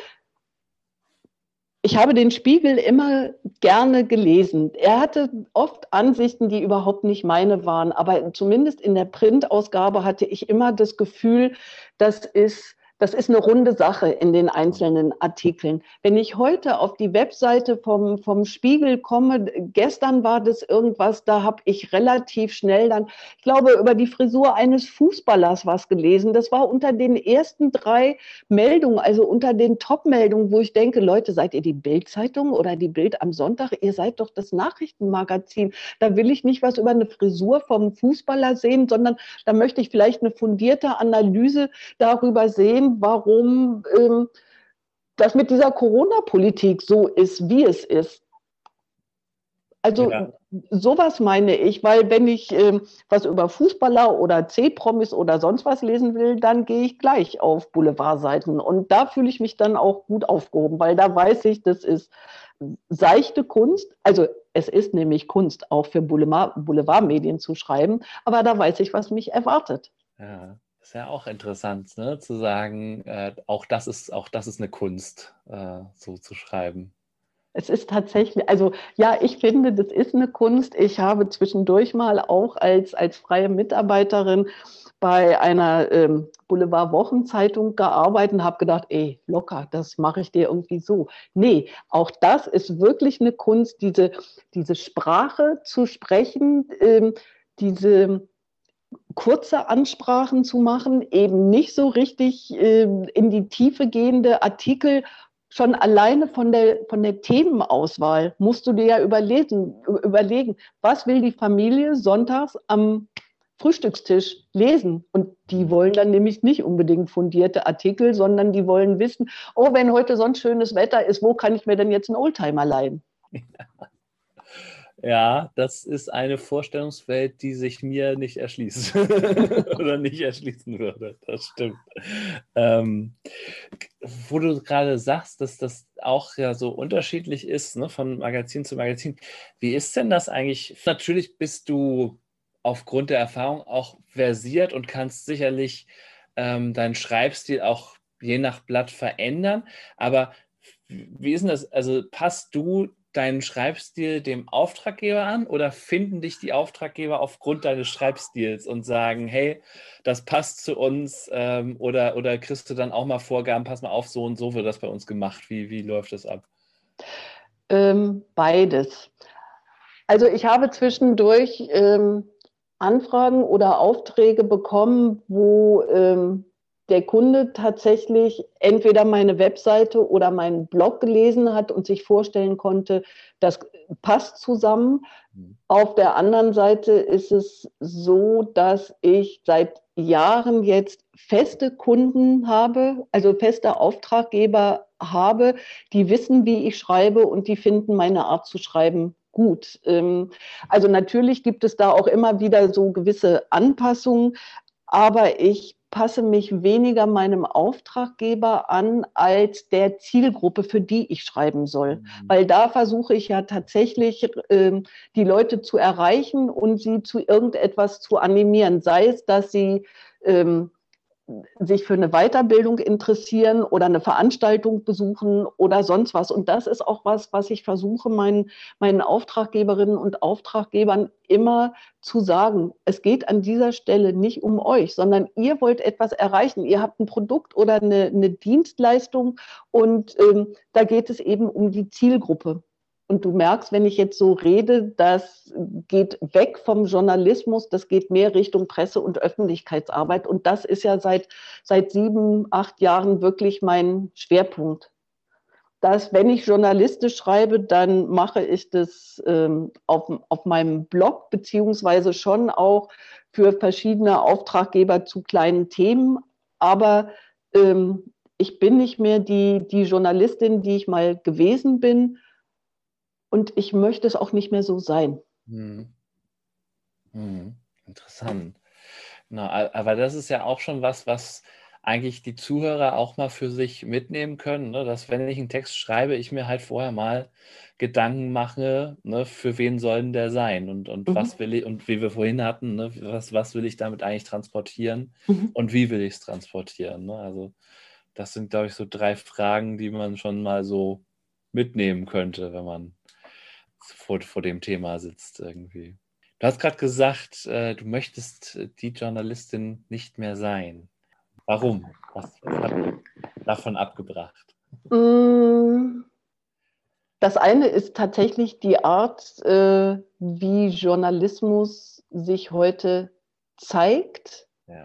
ich habe den Spiegel immer gerne gelesen. Er hatte oft Ansichten, die überhaupt nicht meine waren, aber zumindest in der Printausgabe hatte ich immer das Gefühl, das ist das ist eine runde Sache in den einzelnen Artikeln. Wenn ich heute auf die Webseite vom, vom Spiegel komme, gestern war das irgendwas, da habe ich relativ schnell dann, ich glaube, über die Frisur eines Fußballers was gelesen. Das war unter den ersten drei Meldungen, also unter den Top-Meldungen, wo ich denke, Leute, seid ihr die Bild-Zeitung oder die Bild am Sonntag? Ihr seid doch das Nachrichtenmagazin. Da will ich nicht was über eine Frisur vom Fußballer sehen, sondern da möchte ich vielleicht eine fundierte Analyse darüber sehen, warum ähm, das mit dieser Corona-Politik so ist, wie es ist. Also ja. sowas meine ich, weil wenn ich ähm, was über Fußballer oder C-Promis oder sonst was lesen will, dann gehe ich gleich auf Boulevardseiten. Und da fühle ich mich dann auch gut aufgehoben, weil da weiß ich, das ist seichte Kunst. Also es ist nämlich Kunst, auch für Boulevard, Boulevardmedien zu schreiben, aber da weiß ich, was mich erwartet. Ja. Das ist ja auch interessant, ne? zu sagen, äh, auch, das ist, auch das ist eine Kunst, äh, so zu schreiben. Es ist tatsächlich, also ja, ich finde, das ist eine Kunst. Ich habe zwischendurch mal auch als, als freie Mitarbeiterin bei einer ähm, Boulevard-Wochenzeitung gearbeitet und habe gedacht, ey, locker, das mache ich dir irgendwie so. Nee, auch das ist wirklich eine Kunst, diese, diese Sprache zu sprechen, ähm, diese kurze Ansprachen zu machen, eben nicht so richtig äh, in die Tiefe gehende Artikel. Schon alleine von der, von der Themenauswahl musst du dir ja überlegen, überlegen, was will die Familie sonntags am Frühstückstisch lesen. Und die wollen dann nämlich nicht unbedingt fundierte Artikel, sondern die wollen wissen, oh, wenn heute sonst schönes Wetter ist, wo kann ich mir denn jetzt einen Oldtimer leihen? Ja. Ja, das ist eine Vorstellungswelt, die sich mir nicht erschließt oder nicht erschließen würde. Das stimmt. Ähm, wo du gerade sagst, dass das auch ja so unterschiedlich ist, ne, von Magazin zu Magazin. Wie ist denn das eigentlich? Natürlich bist du aufgrund der Erfahrung auch versiert und kannst sicherlich ähm, deinen Schreibstil auch je nach Blatt verändern. Aber wie ist denn das? Also passt du deinen Schreibstil dem Auftraggeber an oder finden dich die Auftraggeber aufgrund deines Schreibstils und sagen, hey, das passt zu uns ähm, oder, oder kriegst du dann auch mal Vorgaben, pass mal auf, so und so wird das bei uns gemacht. Wie, wie läuft das ab? Ähm, beides. Also ich habe zwischendurch ähm, Anfragen oder Aufträge bekommen, wo ähm, der Kunde tatsächlich entweder meine Webseite oder meinen Blog gelesen hat und sich vorstellen konnte, das passt zusammen. Mhm. Auf der anderen Seite ist es so, dass ich seit Jahren jetzt feste Kunden habe, also feste Auftraggeber habe, die wissen, wie ich schreibe und die finden meine Art zu schreiben gut. Ähm, also natürlich gibt es da auch immer wieder so gewisse Anpassungen, aber ich passe mich weniger meinem Auftraggeber an als der Zielgruppe, für die ich schreiben soll. Mhm. Weil da versuche ich ja tatsächlich, äh, die Leute zu erreichen und sie zu irgendetwas zu animieren. Sei es, dass sie ähm, sich für eine Weiterbildung interessieren oder eine Veranstaltung besuchen oder sonst was. Und das ist auch was, was ich versuche, meinen, meinen Auftraggeberinnen und Auftraggebern immer zu sagen. Es geht an dieser Stelle nicht um euch, sondern ihr wollt etwas erreichen. Ihr habt ein Produkt oder eine, eine Dienstleistung und ähm, da geht es eben um die Zielgruppe. Und du merkst, wenn ich jetzt so rede, das geht weg vom Journalismus, das geht mehr Richtung Presse- und Öffentlichkeitsarbeit. Und das ist ja seit, seit sieben, acht Jahren wirklich mein Schwerpunkt. Dass, wenn ich journalistisch schreibe, dann mache ich das ähm, auf, auf meinem Blog, beziehungsweise schon auch für verschiedene Auftraggeber zu kleinen Themen. Aber ähm, ich bin nicht mehr die, die Journalistin, die ich mal gewesen bin und ich möchte es auch nicht mehr so sein. Hm. Hm. Interessant. Na, aber das ist ja auch schon was, was eigentlich die Zuhörer auch mal für sich mitnehmen können, ne? dass wenn ich einen Text schreibe, ich mir halt vorher mal Gedanken mache, ne, für wen soll denn der sein und, und mhm. was will ich, und wie wir vorhin hatten, ne, was, was will ich damit eigentlich transportieren mhm. und wie will ich es transportieren. Ne? Also das sind, glaube ich, so drei Fragen, die man schon mal so mitnehmen könnte, wenn man vor, vor dem Thema sitzt irgendwie. Du hast gerade gesagt, äh, du möchtest die Journalistin nicht mehr sein. Warum? Was, was hat davon abgebracht? Mm, das eine ist tatsächlich die Art, äh, wie Journalismus sich heute zeigt. Ja.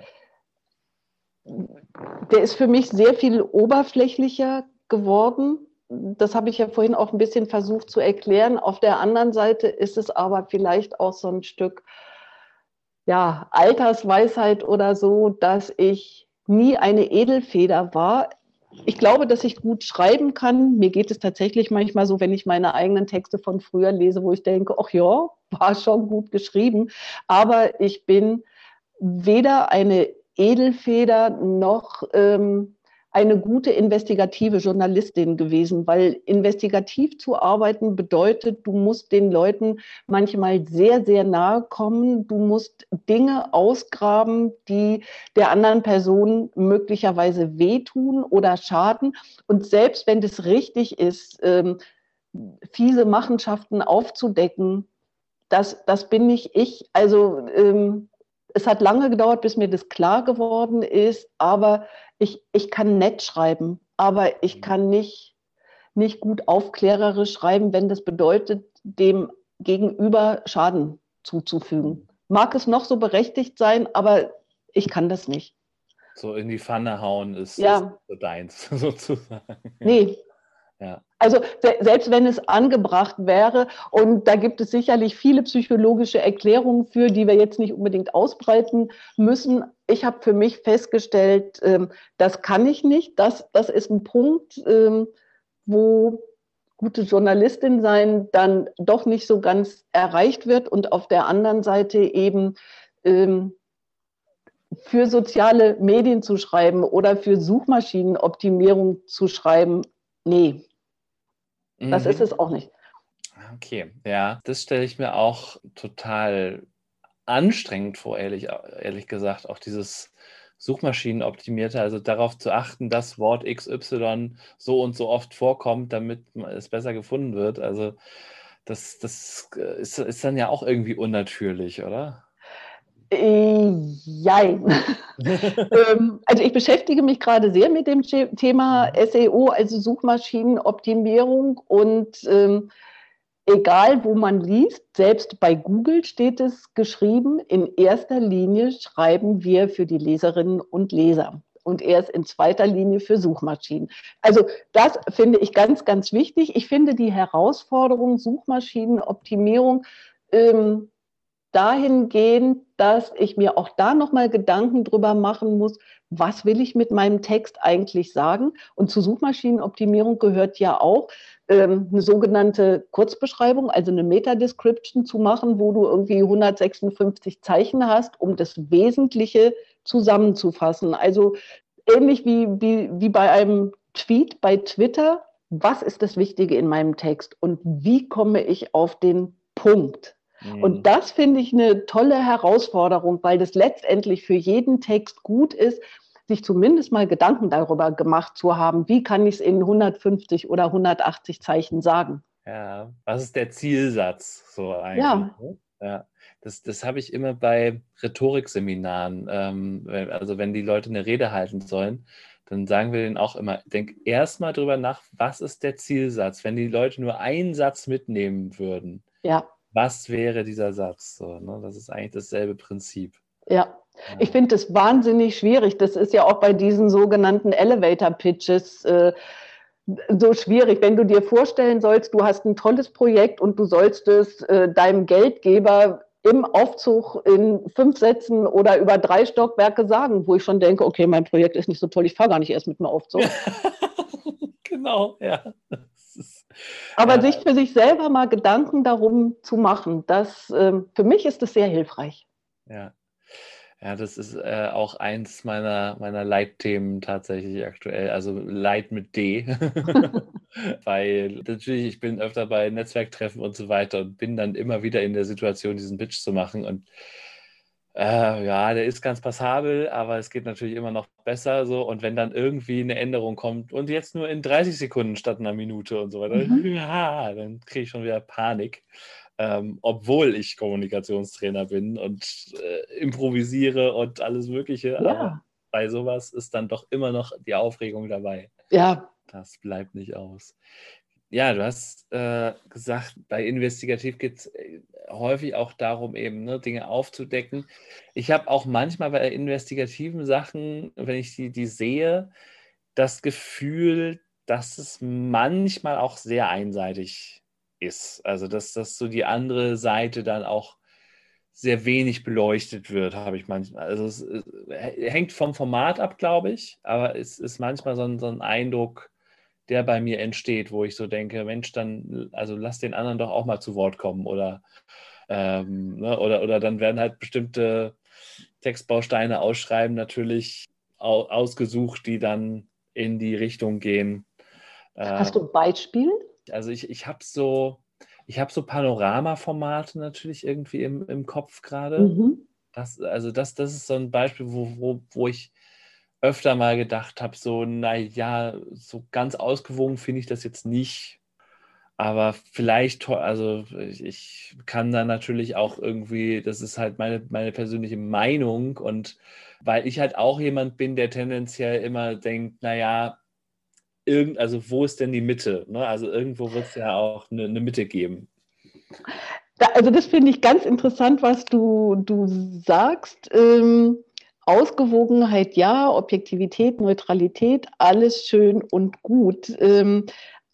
Der ist für mich sehr viel oberflächlicher geworden. Das habe ich ja vorhin auch ein bisschen versucht zu erklären. Auf der anderen Seite ist es aber vielleicht auch so ein Stück ja, Altersweisheit oder so, dass ich nie eine Edelfeder war. Ich glaube, dass ich gut schreiben kann. Mir geht es tatsächlich manchmal so, wenn ich meine eigenen Texte von früher lese, wo ich denke, ach ja, war schon gut geschrieben. Aber ich bin weder eine Edelfeder noch ähm, eine gute investigative Journalistin gewesen, weil investigativ zu arbeiten bedeutet, du musst den Leuten manchmal sehr, sehr nahe kommen. Du musst Dinge ausgraben, die der anderen Person möglicherweise wehtun oder schaden. Und selbst wenn das richtig ist, ähm, fiese Machenschaften aufzudecken, das, das bin nicht ich. Also ähm, es hat lange gedauert, bis mir das klar geworden ist, aber ich, ich kann nett schreiben, aber ich mhm. kann nicht, nicht gut aufklärerisch schreiben, wenn das bedeutet, dem Gegenüber Schaden zuzufügen. Mag es noch so berechtigt sein, aber ich kann das nicht. So in die Pfanne hauen ist, ja. ist so deins, sozusagen. Nee, ja. Also selbst wenn es angebracht wäre, und da gibt es sicherlich viele psychologische Erklärungen für, die wir jetzt nicht unbedingt ausbreiten müssen. Ich habe für mich festgestellt, ähm, das kann ich nicht. Das, das ist ein Punkt, ähm, wo gute Journalistin sein dann doch nicht so ganz erreicht wird und auf der anderen Seite eben ähm, für soziale Medien zu schreiben oder für Suchmaschinenoptimierung zu schreiben, nee, das mhm. ist es auch nicht. Okay, ja, das stelle ich mir auch total anstrengend vor, ehrlich, ehrlich gesagt. Auch dieses Suchmaschinenoptimierte, also darauf zu achten, dass Wort XY so und so oft vorkommt, damit es besser gefunden wird. Also das, das ist, ist dann ja auch irgendwie unnatürlich, oder? Äh, jein. ähm, also ich beschäftige mich gerade sehr mit dem Thema SEO, also Suchmaschinenoptimierung und ähm, egal wo man liest, selbst bei Google steht es geschrieben, in erster Linie schreiben wir für die Leserinnen und Leser und erst in zweiter Linie für Suchmaschinen. Also das finde ich ganz, ganz wichtig. Ich finde die Herausforderung Suchmaschinenoptimierung ähm, dahingehend, dass ich mir auch da nochmal Gedanken drüber machen muss, was will ich mit meinem Text eigentlich sagen? Und zur Suchmaschinenoptimierung gehört ja auch ähm, eine sogenannte Kurzbeschreibung, also eine Meta-Description zu machen, wo du irgendwie 156 Zeichen hast, um das Wesentliche zusammenzufassen. Also ähnlich wie, wie, wie bei einem Tweet bei Twitter. Was ist das Wichtige in meinem Text und wie komme ich auf den Punkt? Und mhm. das finde ich eine tolle Herausforderung, weil das letztendlich für jeden Text gut ist, sich zumindest mal Gedanken darüber gemacht zu haben, wie kann ich es in 150 oder 180 Zeichen sagen. Ja, was ist der Zielsatz so eigentlich? Ja. Ne? ja. Das, das habe ich immer bei Rhetorikseminaren. Ähm, also wenn die Leute eine Rede halten sollen, dann sagen wir denen auch immer, denk erstmal drüber nach, was ist der Zielsatz? Wenn die Leute nur einen Satz mitnehmen würden, ja was wäre dieser Satz? So, ne? Das ist eigentlich dasselbe Prinzip. Ja, ich finde das wahnsinnig schwierig. Das ist ja auch bei diesen sogenannten Elevator Pitches. Äh, so schwierig, wenn du dir vorstellen sollst, du hast ein tolles Projekt und du sollst es äh, deinem Geldgeber im Aufzug in fünf Sätzen oder über drei Stockwerke sagen, wo ich schon denke, okay, mein Projekt ist nicht so toll, ich fahre gar nicht erst mit dem Aufzug. genau, ja. Aber ja. sich für sich selber mal Gedanken darum zu machen, das, ähm, für mich ist das sehr hilfreich. Ja. Ja, das ist äh, auch eins meiner, meiner Leitthemen tatsächlich aktuell, also Leit mit D. Weil natürlich, ich bin öfter bei Netzwerktreffen und so weiter und bin dann immer wieder in der Situation, diesen Pitch zu machen. Und äh, ja, der ist ganz passabel, aber es geht natürlich immer noch besser so. Und wenn dann irgendwie eine Änderung kommt und jetzt nur in 30 Sekunden statt einer Minute und so weiter, mhm. ja, dann kriege ich schon wieder Panik ähm, obwohl ich Kommunikationstrainer bin und äh, improvisiere und alles Mögliche. Ja. Aber bei sowas ist dann doch immer noch die Aufregung dabei. Ja. Das bleibt nicht aus. Ja, du hast äh, gesagt, bei Investigativ geht es äh, häufig auch darum, eben ne, Dinge aufzudecken. Ich habe auch manchmal bei investigativen Sachen, wenn ich die, die sehe, das Gefühl, dass es manchmal auch sehr einseitig ist. Also dass das so die andere Seite dann auch sehr wenig beleuchtet wird, habe ich manchmal. Also es, es, hängt vom Format ab, glaube ich, aber es ist manchmal so ein, so ein Eindruck, der bei mir entsteht, wo ich so denke, Mensch, dann, also lass den anderen doch auch mal zu Wort kommen oder, ähm, ne, oder, oder dann werden halt bestimmte Textbausteine ausschreiben, natürlich ausgesucht, die dann in die Richtung gehen. Hast du ein Beispiel? Also ich, ich habe so, ich habe so Panorama-Formate natürlich irgendwie im, im Kopf gerade. Mhm. Das, also das, das ist so ein Beispiel, wo, wo, wo ich öfter mal gedacht habe, so, naja, so ganz ausgewogen finde ich das jetzt nicht. Aber vielleicht, also ich, kann da natürlich auch irgendwie, das ist halt meine, meine persönliche Meinung und weil ich halt auch jemand bin, der tendenziell immer denkt, naja, irgend, also wo ist denn die Mitte? Ne? Also irgendwo wird es ja auch eine, eine Mitte geben. Da, also das finde ich ganz interessant, was du, du sagst. Ähm, Ausgewogenheit ja, Objektivität, Neutralität, alles schön und gut. Ähm,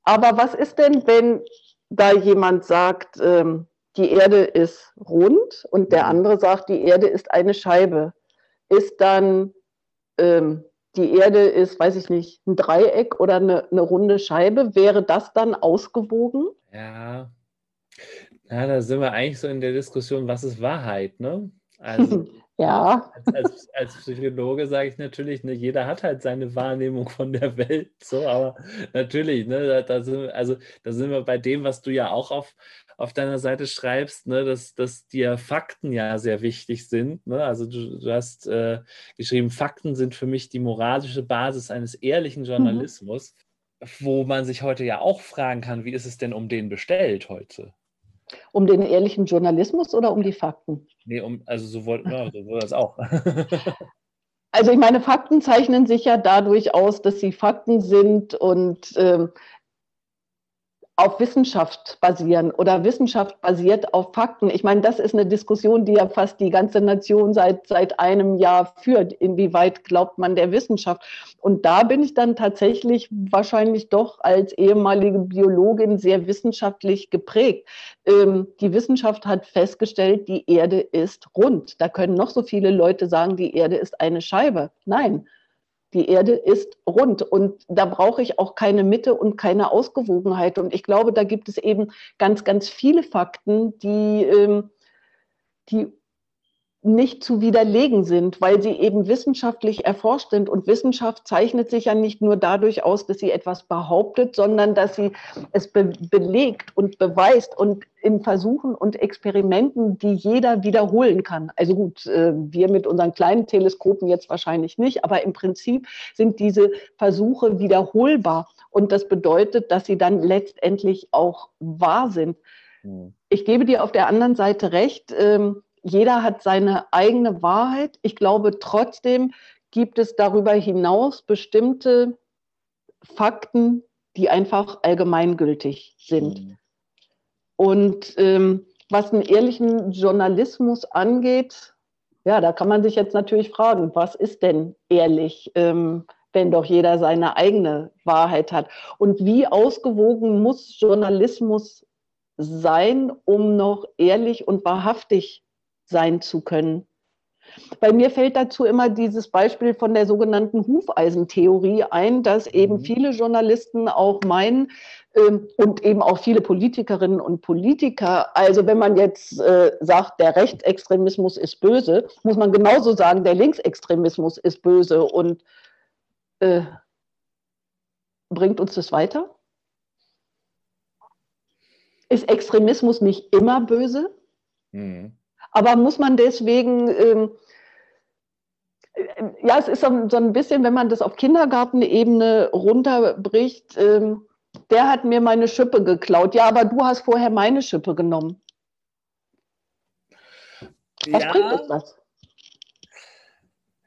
aber was ist denn, wenn da jemand sagt, ähm, die Erde ist rund und der andere sagt, die Erde ist eine Scheibe? Ist dann ähm, die Erde ist, weiß ich nicht, ein Dreieck oder eine, eine runde Scheibe, wäre das dann ausgewogen? Ja. ja, da sind wir eigentlich so in der Diskussion, was ist Wahrheit, ne? Also, ja. Als, als, als Psychologe sage ich natürlich, ne, jeder hat halt seine Wahrnehmung von der Welt, so, aber natürlich, ne, da, da sind, also da sind wir bei dem, was du ja auch auf, auf deiner Seite schreibst, ne, dass, dass dir Fakten ja sehr wichtig sind. Ne? Also du, du hast äh, geschrieben, Fakten sind für mich die moralische Basis eines ehrlichen mhm. Journalismus, mhm. wo man sich heute ja auch fragen kann, wie ist es denn um den bestellt heute? Um den ehrlichen Journalismus oder um die Fakten? Nee, um, also sowohl, ja, sowohl das auch. also ich meine, Fakten zeichnen sich ja dadurch aus, dass sie Fakten sind und ähm, auf Wissenschaft basieren oder Wissenschaft basiert auf Fakten. Ich meine, das ist eine Diskussion, die ja fast die ganze Nation seit, seit einem Jahr führt. Inwieweit glaubt man der Wissenschaft? Und da bin ich dann tatsächlich wahrscheinlich doch als ehemalige Biologin sehr wissenschaftlich geprägt. Ähm, die Wissenschaft hat festgestellt, die Erde ist rund. Da können noch so viele Leute sagen, die Erde ist eine Scheibe. Nein, die Erde ist rund und da brauche ich auch keine Mitte und keine Ausgewogenheit. Und ich glaube, da gibt es eben ganz, ganz viele Fakten, die, ähm, die nicht zu widerlegen sind, weil sie eben wissenschaftlich erforscht sind. Und Wissenschaft zeichnet sich ja nicht nur dadurch aus, dass sie etwas behauptet, sondern dass sie es be belegt und beweist und in Versuchen und Experimenten, die jeder wiederholen kann. Also gut, äh, wir mit unseren kleinen Teleskopen jetzt wahrscheinlich nicht, aber im Prinzip sind diese Versuche wiederholbar. Und das bedeutet, dass sie dann letztendlich auch wahr sind. Hm. Ich gebe dir auf der anderen Seite recht. Ähm, jeder hat seine eigene Wahrheit. Ich glaube trotzdem gibt es darüber hinaus bestimmte Fakten, die einfach allgemeingültig sind. Mhm. Und ähm, was einen ehrlichen Journalismus angeht, ja, da kann man sich jetzt natürlich fragen, was ist denn ehrlich, ähm, wenn doch jeder seine eigene Wahrheit hat? Und wie ausgewogen muss Journalismus sein, um noch ehrlich und wahrhaftig sein zu können. Bei mir fällt dazu immer dieses Beispiel von der sogenannten Hufeisentheorie ein, dass eben mhm. viele Journalisten auch meinen, ähm, und eben auch viele Politikerinnen und Politiker. Also wenn man jetzt äh, sagt, der Rechtsextremismus ist böse, muss man genauso sagen, der Linksextremismus ist böse. Und äh, bringt uns das weiter? Ist Extremismus nicht immer böse? Mhm. Aber muss man deswegen, ähm, ja, es ist so, so, ein bisschen, wenn man das auf Kindergartenebene runterbricht, ähm, der hat mir meine Schippe geklaut. Ja, aber du hast vorher meine Schippe genommen. Was ja. bringt uns das?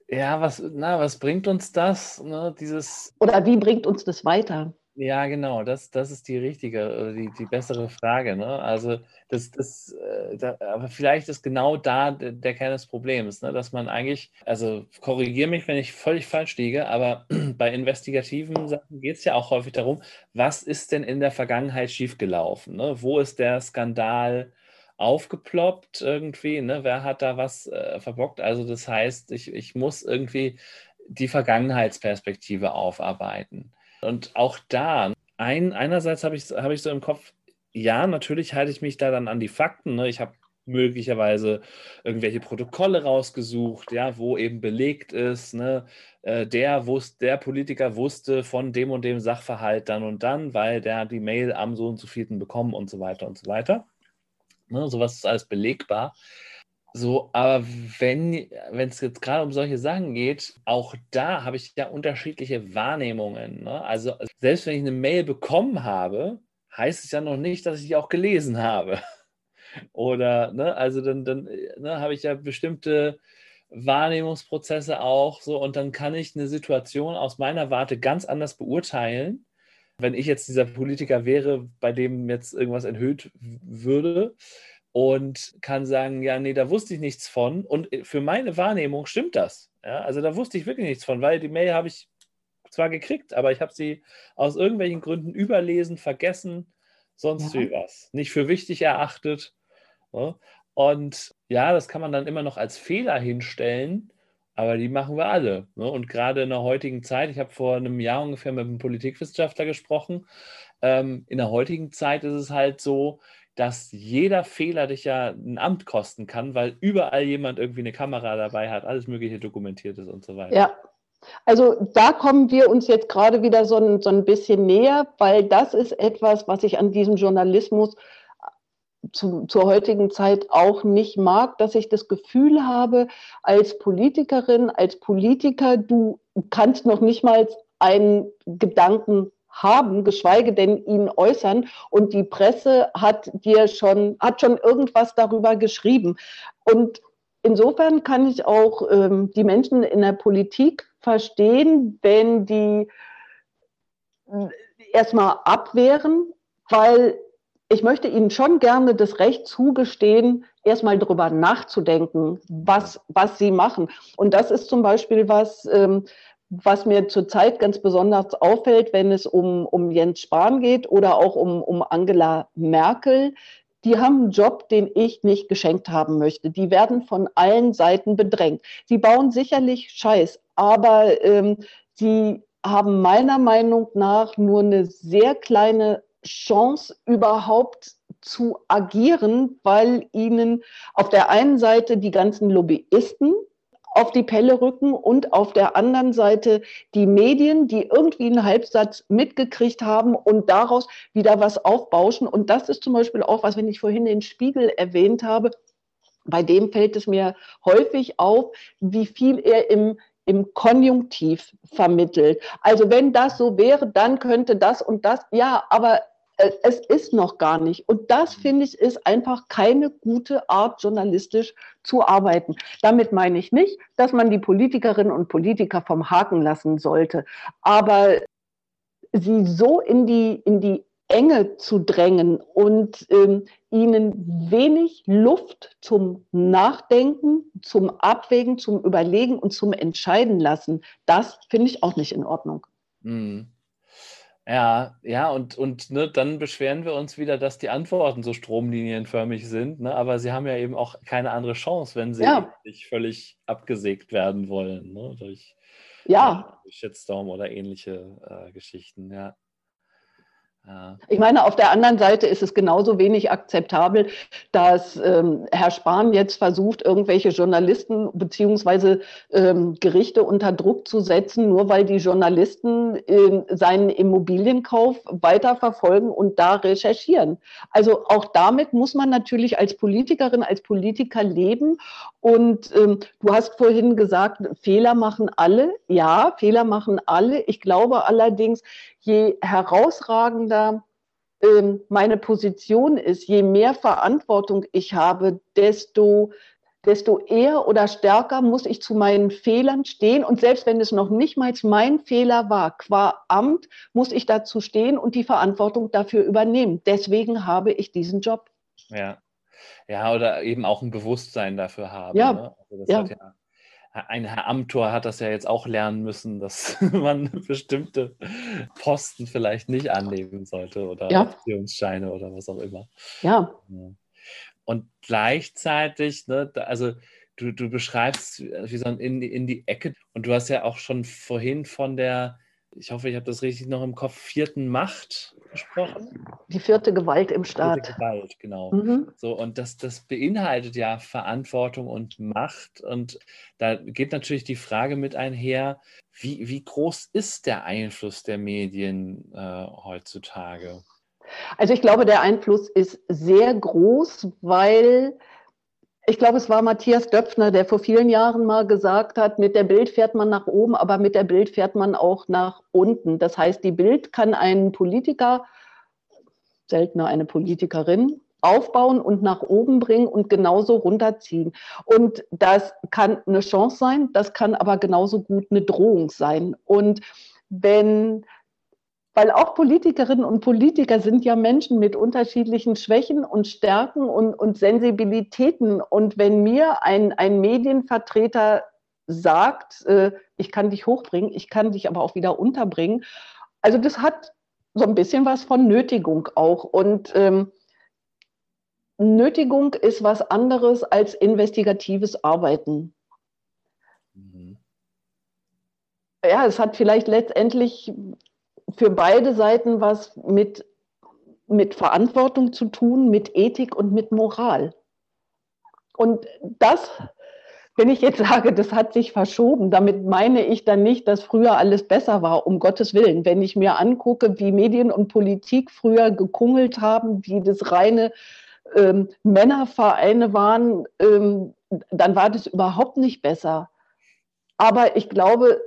Ja, was, na, was bringt uns das? Ne, dieses Oder wie bringt uns das weiter? Ja, genau, das, das ist die richtige, die, die bessere Frage. Ne? Also, das, das, äh, da, aber vielleicht ist genau da der, der Kern des Problems, ne? dass man eigentlich, also korrigiere mich, wenn ich völlig falsch liege, aber bei investigativen Sachen geht es ja auch häufig darum, was ist denn in der Vergangenheit schiefgelaufen? Ne? Wo ist der Skandal aufgeploppt irgendwie? Ne? Wer hat da was äh, verbockt? Also, das heißt, ich, ich muss irgendwie die Vergangenheitsperspektive aufarbeiten. Und auch da, ein, einerseits habe ich, hab ich so im Kopf, ja, natürlich halte ich mich da dann an die Fakten. Ne? Ich habe möglicherweise irgendwelche Protokolle rausgesucht, ja, wo eben belegt ist, ne, äh, der, wusste, der Politiker wusste von dem und dem Sachverhalt dann und dann, weil der die Mail am so und so vierten bekommen und so weiter und so weiter. Ne, sowas ist alles belegbar. So, aber wenn es jetzt gerade um solche Sachen geht, auch da habe ich ja unterschiedliche Wahrnehmungen. Ne? Also selbst wenn ich eine Mail bekommen habe, heißt es ja noch nicht, dass ich die auch gelesen habe. Oder, ne, also dann, dann ne, habe ich ja bestimmte Wahrnehmungsprozesse auch so und dann kann ich eine Situation aus meiner Warte ganz anders beurteilen. Wenn ich jetzt dieser Politiker wäre, bei dem jetzt irgendwas enthüllt würde, und kann sagen, ja, nee, da wusste ich nichts von. Und äh, für meine Wahrnehmung stimmt das. Ja, also da wusste ich wirklich nichts von, weil die Mail habe ich zwar gekriegt, aber ich habe sie aus irgendwelchen Gründen überlesen, vergessen, sonst ja. wie was. Nicht für wichtig erachtet. Ja. Und ja, das kann man dann immer noch als Fehler hinstellen, aber die machen wir alle. Ne? Und gerade in der heutigen Zeit, ich habe vor einem Jahr ungefähr mit einem Politikwissenschaftler gesprochen, ähm, in der heutigen Zeit ist es halt so, dass jeder Fehler dich ja ein Amt kosten kann, weil überall jemand irgendwie eine Kamera dabei hat, alles Mögliche dokumentiert ist und so weiter. Ja, also da kommen wir uns jetzt gerade wieder so ein, so ein bisschen näher, weil das ist etwas, was ich an diesem Journalismus zu, zur heutigen Zeit auch nicht mag, dass ich das Gefühl habe, als Politikerin, als Politiker, du kannst noch nicht mal einen Gedanken haben, geschweige denn ihn äußern. Und die Presse hat dir schon, hat schon irgendwas darüber geschrieben. Und insofern kann ich auch ähm, die Menschen in der Politik verstehen, wenn die äh, erstmal abwehren, weil ich möchte Ihnen schon gerne das Recht zugestehen, erstmal darüber nachzudenken, was, was Sie machen. Und das ist zum Beispiel was, ähm, was mir zurzeit ganz besonders auffällt, wenn es um, um Jens Spahn geht oder auch um, um Angela Merkel, die haben einen Job, den ich nicht geschenkt haben möchte. Die werden von allen Seiten bedrängt. Die bauen sicherlich Scheiß, aber ähm, die haben meiner Meinung nach nur eine sehr kleine Chance überhaupt zu agieren, weil ihnen auf der einen Seite die ganzen Lobbyisten auf die Pelle rücken und auf der anderen Seite die Medien, die irgendwie einen Halbsatz mitgekriegt haben und daraus wieder was aufbauschen. Und das ist zum Beispiel auch was, wenn ich vorhin den Spiegel erwähnt habe, bei dem fällt es mir häufig auf, wie viel er im im Konjunktiv vermittelt. Also wenn das so wäre, dann könnte das und das, ja, aber es ist noch gar nicht. Und das, finde ich, ist einfach keine gute Art, journalistisch zu arbeiten. Damit meine ich nicht, dass man die Politikerinnen und Politiker vom Haken lassen sollte. Aber sie so in die, in die Enge zu drängen und ähm, ihnen wenig Luft zum Nachdenken, zum Abwägen, zum Überlegen und zum Entscheiden lassen, das finde ich auch nicht in Ordnung. Mhm. Ja, ja, und, und ne, dann beschweren wir uns wieder, dass die Antworten so stromlinienförmig sind, ne? aber sie haben ja eben auch keine andere Chance, wenn sie Ja. nicht völlig abgesägt werden wollen, ne? durch, Ja, durch Shitstorm oder ähnliche äh, Geschichten, ja. Ich meine, auf der anderen Seite ist es genauso wenig akzeptabel, dass ähm, Herr Spahn jetzt versucht, irgendwelche Journalisten beziehungsweise ähm, Gerichte unter Druck zu setzen, nur weil die Journalisten ähm, seinen Immobilienkauf weiter verfolgen und da recherchieren. Also auch damit muss man natürlich als Politikerin, als Politiker leben. Und ähm, du hast vorhin gesagt, Fehler machen alle. Ja, Fehler machen alle. Ich glaube allerdings, je herausragender ähm, meine Position ist, je mehr Verantwortung ich habe, desto, desto eher oder stärker muss ich zu meinen Fehlern stehen. Und selbst wenn es noch nicht mal mein Fehler war, qua Amt, muss ich dazu stehen und die Verantwortung dafür übernehmen. Deswegen habe ich diesen Job. ja. Ja, oder eben auch ein Bewusstsein dafür haben. Ja, Ne? Also das ja. hat ja, ein Herr Amthor hat das ja jetzt auch lernen müssen, dass man bestimmte Posten vielleicht nicht annehmen sollte oder Ja. Optionsscheine oder was auch immer. Ja. Und gleichzeitig, ne, also du, du beschreibst wie so ein in, in die Ecke und du hast ja auch schon vorhin von der, ich hoffe, ich habe das richtig noch im Kopf, vierten Macht gesprochen. die vierte Gewalt im Vierte Staat. Gewalt, genau. Mhm. So, und das, das beinhaltet ja Verantwortung und Macht. Und da geht natürlich die Frage mit einher, wie, wie groß ist der Einfluss der Medien äh, heutzutage? Also ich glaube, der Einfluss ist sehr groß, weil ich glaube, es war Matthias Döpfner, der vor vielen Jahren mal gesagt hat, mit der Bild fährt man nach oben, aber mit der Bild fährt man auch nach unten. Das heißt, die Bild kann einen Politiker, seltener eine Politikerin, aufbauen und nach oben bringen und genauso runterziehen. Und das kann eine Chance sein, das kann aber genauso gut eine Drohung sein. Und wenn weil auch Politikerinnen und Politiker sind ja Menschen mit unterschiedlichen Schwächen und Stärken und, und Sensibilitäten. Und wenn mir ein, ein Medienvertreter sagt, äh, ich kann dich hochbringen, ich kann dich aber auch wieder unterbringen, also das hat so ein bisschen was von Nötigung auch. Und ähm, Nötigung ist was anderes als investigatives Arbeiten. Mhm. Ja, es hat vielleicht letztendlich für beide Seiten was mit, mit Verantwortung zu tun, mit Ethik und mit Moral. Und das, wenn ich jetzt sage, das hat sich verschoben, damit meine ich dann nicht, dass früher alles besser war, um Gottes Willen. Wenn ich mir angucke, wie Medien und Politik früher gekungelt haben, wie das reine ähm, Männervereine waren, ähm, dann war das überhaupt nicht besser. Aber ich glaube,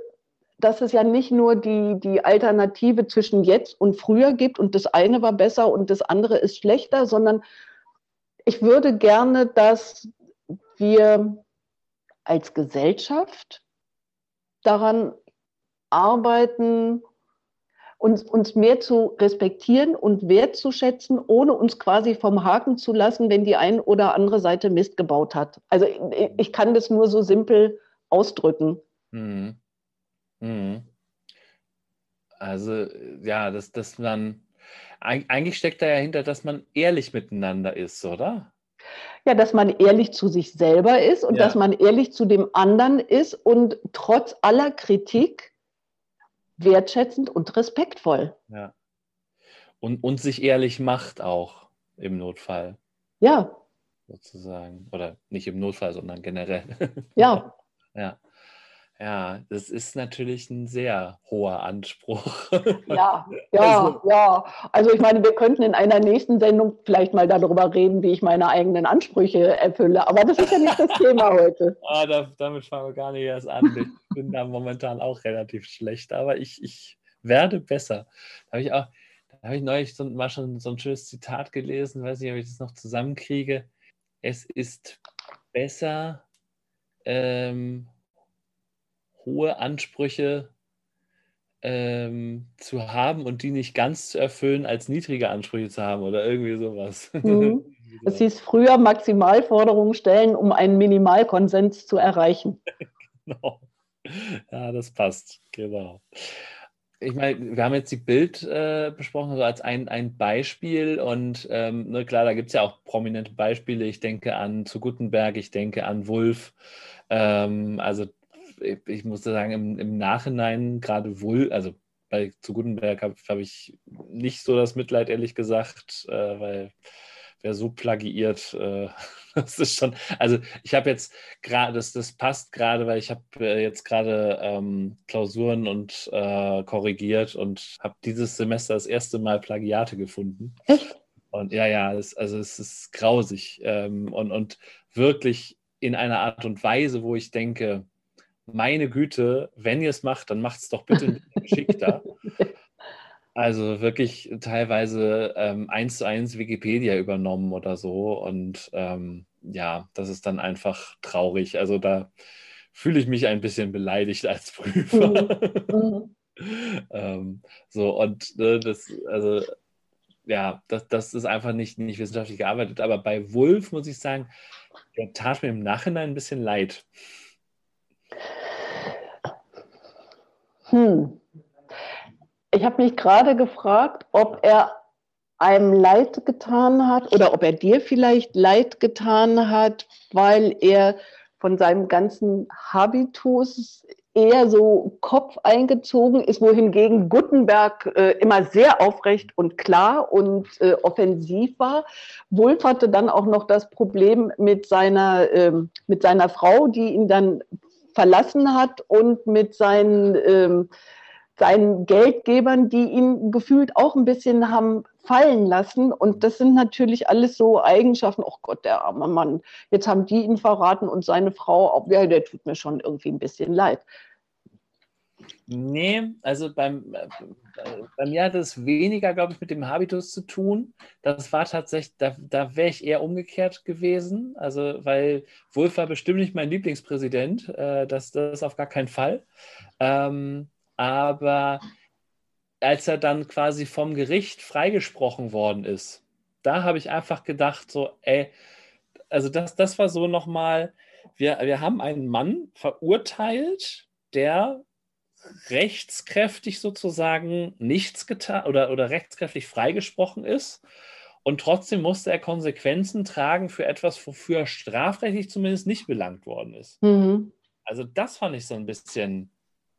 dass es ja nicht nur die, die Alternative zwischen jetzt und früher gibt und das eine war besser und das andere ist schlechter, sondern ich würde gerne, dass wir als Gesellschaft daran arbeiten, uns, uns mehr zu respektieren und wertzuschätzen, ohne uns quasi vom Haken zu lassen, wenn die ein oder andere Seite Mist gebaut hat. Also ich, ich kann das nur so simpel ausdrücken. Mhm. Mhm. Also, ja, dass, dass man, eig- eigentlich steckt da ja hinter, dass man ehrlich miteinander ist, oder? Ja, dass man ehrlich zu sich selber ist und Ja. dass man ehrlich zu dem anderen ist und trotz aller Kritik wertschätzend und respektvoll. Ja. Und, und sich ehrlich macht auch im Notfall, Ja, sozusagen. Oder nicht im Notfall, sondern generell. ja, Ja. Ja, das ist natürlich ein sehr hoher Anspruch. ja, ja, Also- ja. Also ich meine, wir könnten in einer nächsten Sendung vielleicht mal darüber reden, wie ich meine eigenen Ansprüche erfülle. Aber das ist ja nicht das Thema heute. Ah, da, damit fangen wir gar nicht erst an. Ich bin da momentan auch relativ schlecht, aber ich, ich werde besser. Da habe ich auch, da habe ich neulich so, mal schon so ein schönes Zitat gelesen, weiß nicht, ob ich das noch zusammenkriege. Es ist besser, ähm, hohe Ansprüche ähm, zu haben und die nicht ganz zu erfüllen, als niedrige Ansprüche zu haben oder irgendwie sowas. Mhm. Es hieß früher Maximalforderungen stellen, um einen Minimalkonsens zu erreichen. Genau. Ja, das passt, genau. ich meine, wir haben jetzt die Bild äh, besprochen, so als ein, ein Beispiel. Und ähm, ne, klar, da gibt es ja auch prominente Beispiele. Ich denke an zu Gutenberg, ich denke an Wulf. Ähm, also ich, muss sagen, im, im Nachhinein gerade Wulf, also bei zu Gutenberg habe hab ich nicht so das Mitleid, ehrlich gesagt, äh, weil wer so plagiiert, äh, das ist schon, also ich habe jetzt gerade, das, das passt gerade, weil ich habe äh, jetzt gerade ähm, Klausuren und äh, korrigiert und habe dieses Semester das erste Mal Plagiate gefunden. Echt? Und ja, ja, es, also es ist grausig ähm, und, und wirklich in einer Art und Weise, wo ich denke, meine Güte, wenn ihr es macht, dann macht es doch bitte ein bisschen geschickter. Also wirklich teilweise ähm, eins zu eins Wikipedia übernommen oder so. Und ähm, ja, das ist dann einfach traurig. Also da fühle ich mich ein bisschen beleidigt als Prüfer. Mhm. ähm, so, und äh, das, also ja, das, das ist einfach nicht, nicht wissenschaftlich gearbeitet. Aber bei Wolf muss ich sagen, der tat mir im Nachhinein ein bisschen leid. Hm. Ich habe mich gerade gefragt, ob er einem Leid getan hat oder ob er dir vielleicht Leid getan hat, weil er von seinem ganzen Habitus eher so Kopf eingezogen ist, wohingegen Gutenberg äh, immer sehr aufrecht und klar und äh, offensiv war. Wulf hatte dann auch noch das Problem mit seiner, äh, mit seiner Frau, die ihn dann verlassen hat und mit seinen ähm, seinen Geldgebern, die ihn gefühlt auch ein bisschen haben fallen lassen. Und das sind natürlich alles so Eigenschaften. Oh Gott, der arme Mann, jetzt haben die ihn verraten und seine Frau, auch, ja, der tut mir schon irgendwie ein bisschen leid. Nee, also beim, bei mir hat es weniger, glaube ich, mit dem Habitus zu tun. Das war tatsächlich, da, da wäre ich eher umgekehrt gewesen. Also, weil Wolf war bestimmt nicht mein Lieblingspräsident. Äh, das, das auf gar keinen Fall. Ähm, aber als er dann quasi vom Gericht freigesprochen worden ist, da habe ich einfach gedacht, so, ey, also das, das war so nochmal, wir, wir haben einen Mann verurteilt, der rechtskräftig sozusagen nichts getan oder, oder rechtskräftig freigesprochen ist. Und trotzdem musste er Konsequenzen tragen für etwas, wofür er strafrechtlich zumindest nicht belangt worden ist. Mhm. Also das fand ich so ein bisschen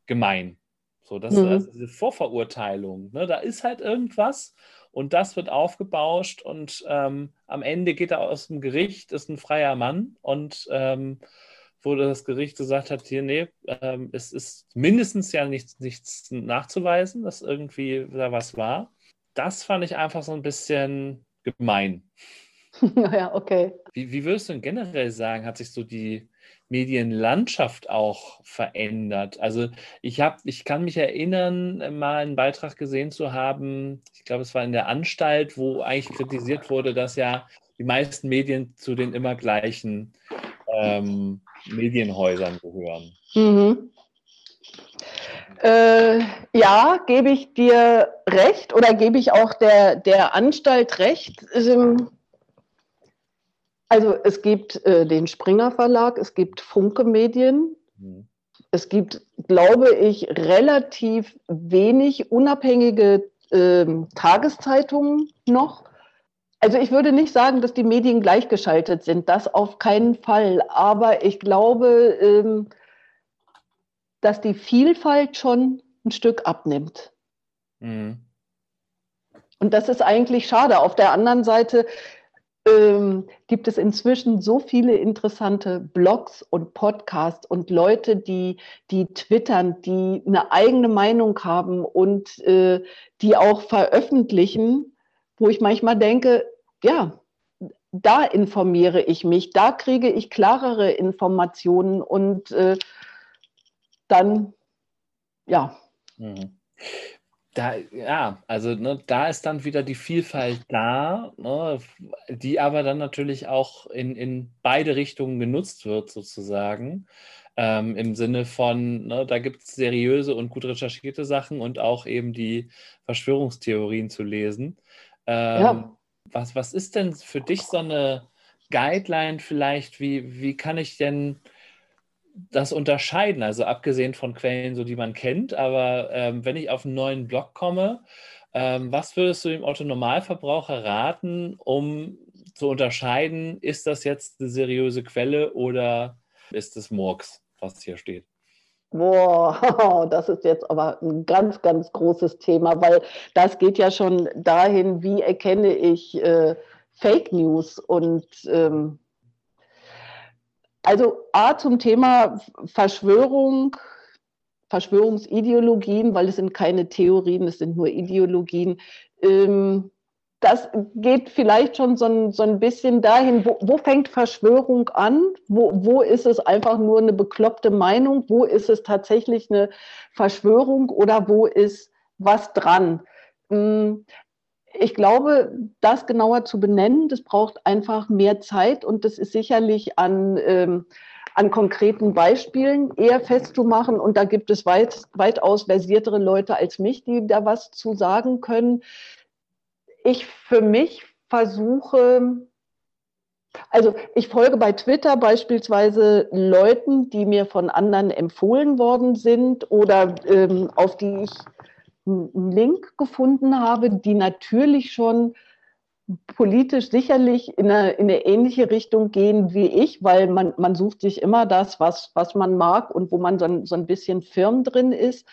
gemein. So, das mhm. also diese Vorverurteilung, ne? da ist halt irgendwas und das wird aufgebauscht und ähm, am Ende geht er aus dem Gericht, ist ein freier Mann und ähm, wo das Gericht gesagt hat, hier, nee, ähm, es ist mindestens ja nichts, nichts nachzuweisen, dass irgendwie da was war. Das fand ich einfach so ein bisschen gemein. ja, okay. Wie, wie würdest du denn generell sagen, hat sich so die Medienlandschaft auch verändert. Also ich habe, ich kann mich erinnern, mal einen Beitrag gesehen zu haben, ich glaube, es war in der Anstalt, wo eigentlich kritisiert wurde, dass ja die meisten Medien zu den immer gleichen ähm, Medienhäusern gehören. Mhm. Äh, ja, gebe ich dir recht oder gebe ich auch der, der Anstalt recht. Also es gibt äh, den Springer Verlag, es gibt Funke Medien, mhm. es gibt, glaube ich, relativ wenig unabhängige äh, Tageszeitungen noch. Also ich würde nicht sagen, dass die Medien gleichgeschaltet sind, das auf keinen Fall. Aber ich glaube, ähm, dass die Vielfalt schon ein Stück abnimmt. Mhm. Und das ist eigentlich schade. Auf der anderen Seite ähm, gibt es inzwischen so viele interessante Blogs und Podcasts und Leute, die, die twittern, die eine eigene Meinung haben und äh, die auch veröffentlichen, wo ich manchmal denke, ja, da informiere ich mich, da kriege ich klarere Informationen und äh, dann, ja. Mhm da, ja, also ne, da ist dann wieder die Vielfalt da, ne, die aber dann natürlich auch in, in beide Richtungen genutzt wird, sozusagen. Ähm, Im Sinne von, ne, da gibt es seriöse und gut recherchierte Sachen und auch eben die Verschwörungstheorien zu lesen. Ähm, ja. Was, was ist denn für dich so eine Guideline vielleicht? Wie, wie kann ich denn das unterscheiden? Also abgesehen von Quellen, so die man kennt, aber ähm, wenn ich auf einen neuen Blog komme, ähm, was würdest du dem Otto Normalverbraucher raten, um zu unterscheiden, ist das jetzt eine seriöse Quelle oder ist es Murks, was hier steht? Boah, das ist jetzt aber ein ganz, ganz großes Thema, weil das geht ja schon dahin, wie erkenne ich äh, Fake News und ähm, also A zum Thema Verschwörung, Verschwörungsideologien, weil es sind keine Theorien, es sind nur Ideologien. Ähm, das geht vielleicht schon so ein, so ein bisschen dahin, wo, wo fängt Verschwörung an? Wo, wo ist es einfach nur eine bekloppte Meinung? Wo ist es tatsächlich eine Verschwörung oder wo ist was dran? Hm, ich glaube, das genauer zu benennen, das braucht einfach mehr Zeit und das ist sicherlich an, ähm, an konkreten Beispielen eher festzumachen. Und da gibt es weit, weitaus versiertere Leute als mich, die da was zu sagen können. Ich für mich versuche, also ich folge bei Twitter beispielsweise Leuten, die mir von anderen empfohlen worden sind oder ähm, auf die ich einen Link gefunden habe, die natürlich schon politisch sicherlich in eine, in eine ähnliche Richtung gehen wie ich, weil man, man sucht sich immer das, was, was man mag und wo man so so ein bisschen firm drin ist.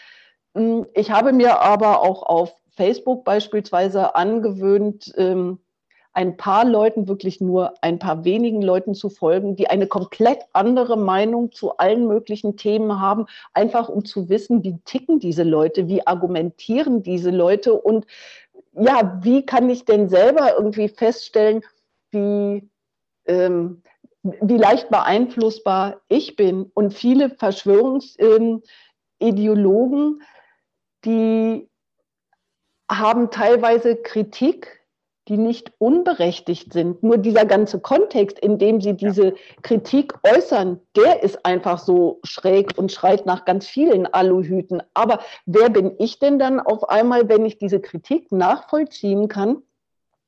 Hm, ich habe mir aber auch auf Facebook beispielsweise angewöhnt, ähm, ein paar Leuten, wirklich nur ein paar wenigen Leuten zu folgen, die eine komplett andere Meinung zu allen möglichen Themen haben, einfach um zu wissen, wie ticken diese Leute, wie argumentieren diese Leute und ja, wie kann ich denn selber irgendwie feststellen, wie, ähm, wie leicht beeinflussbar ich bin. Und viele Verschwörungsideologen, ähm, die haben teilweise Kritik die nicht unberechtigt sind. Nur dieser ganze Kontext, in dem sie diese ja. Kritik äußern, der ist einfach so schräg und schreit nach ganz vielen Aluhüten. Aber wer bin ich denn dann auf einmal, wenn ich diese Kritik nachvollziehen kann,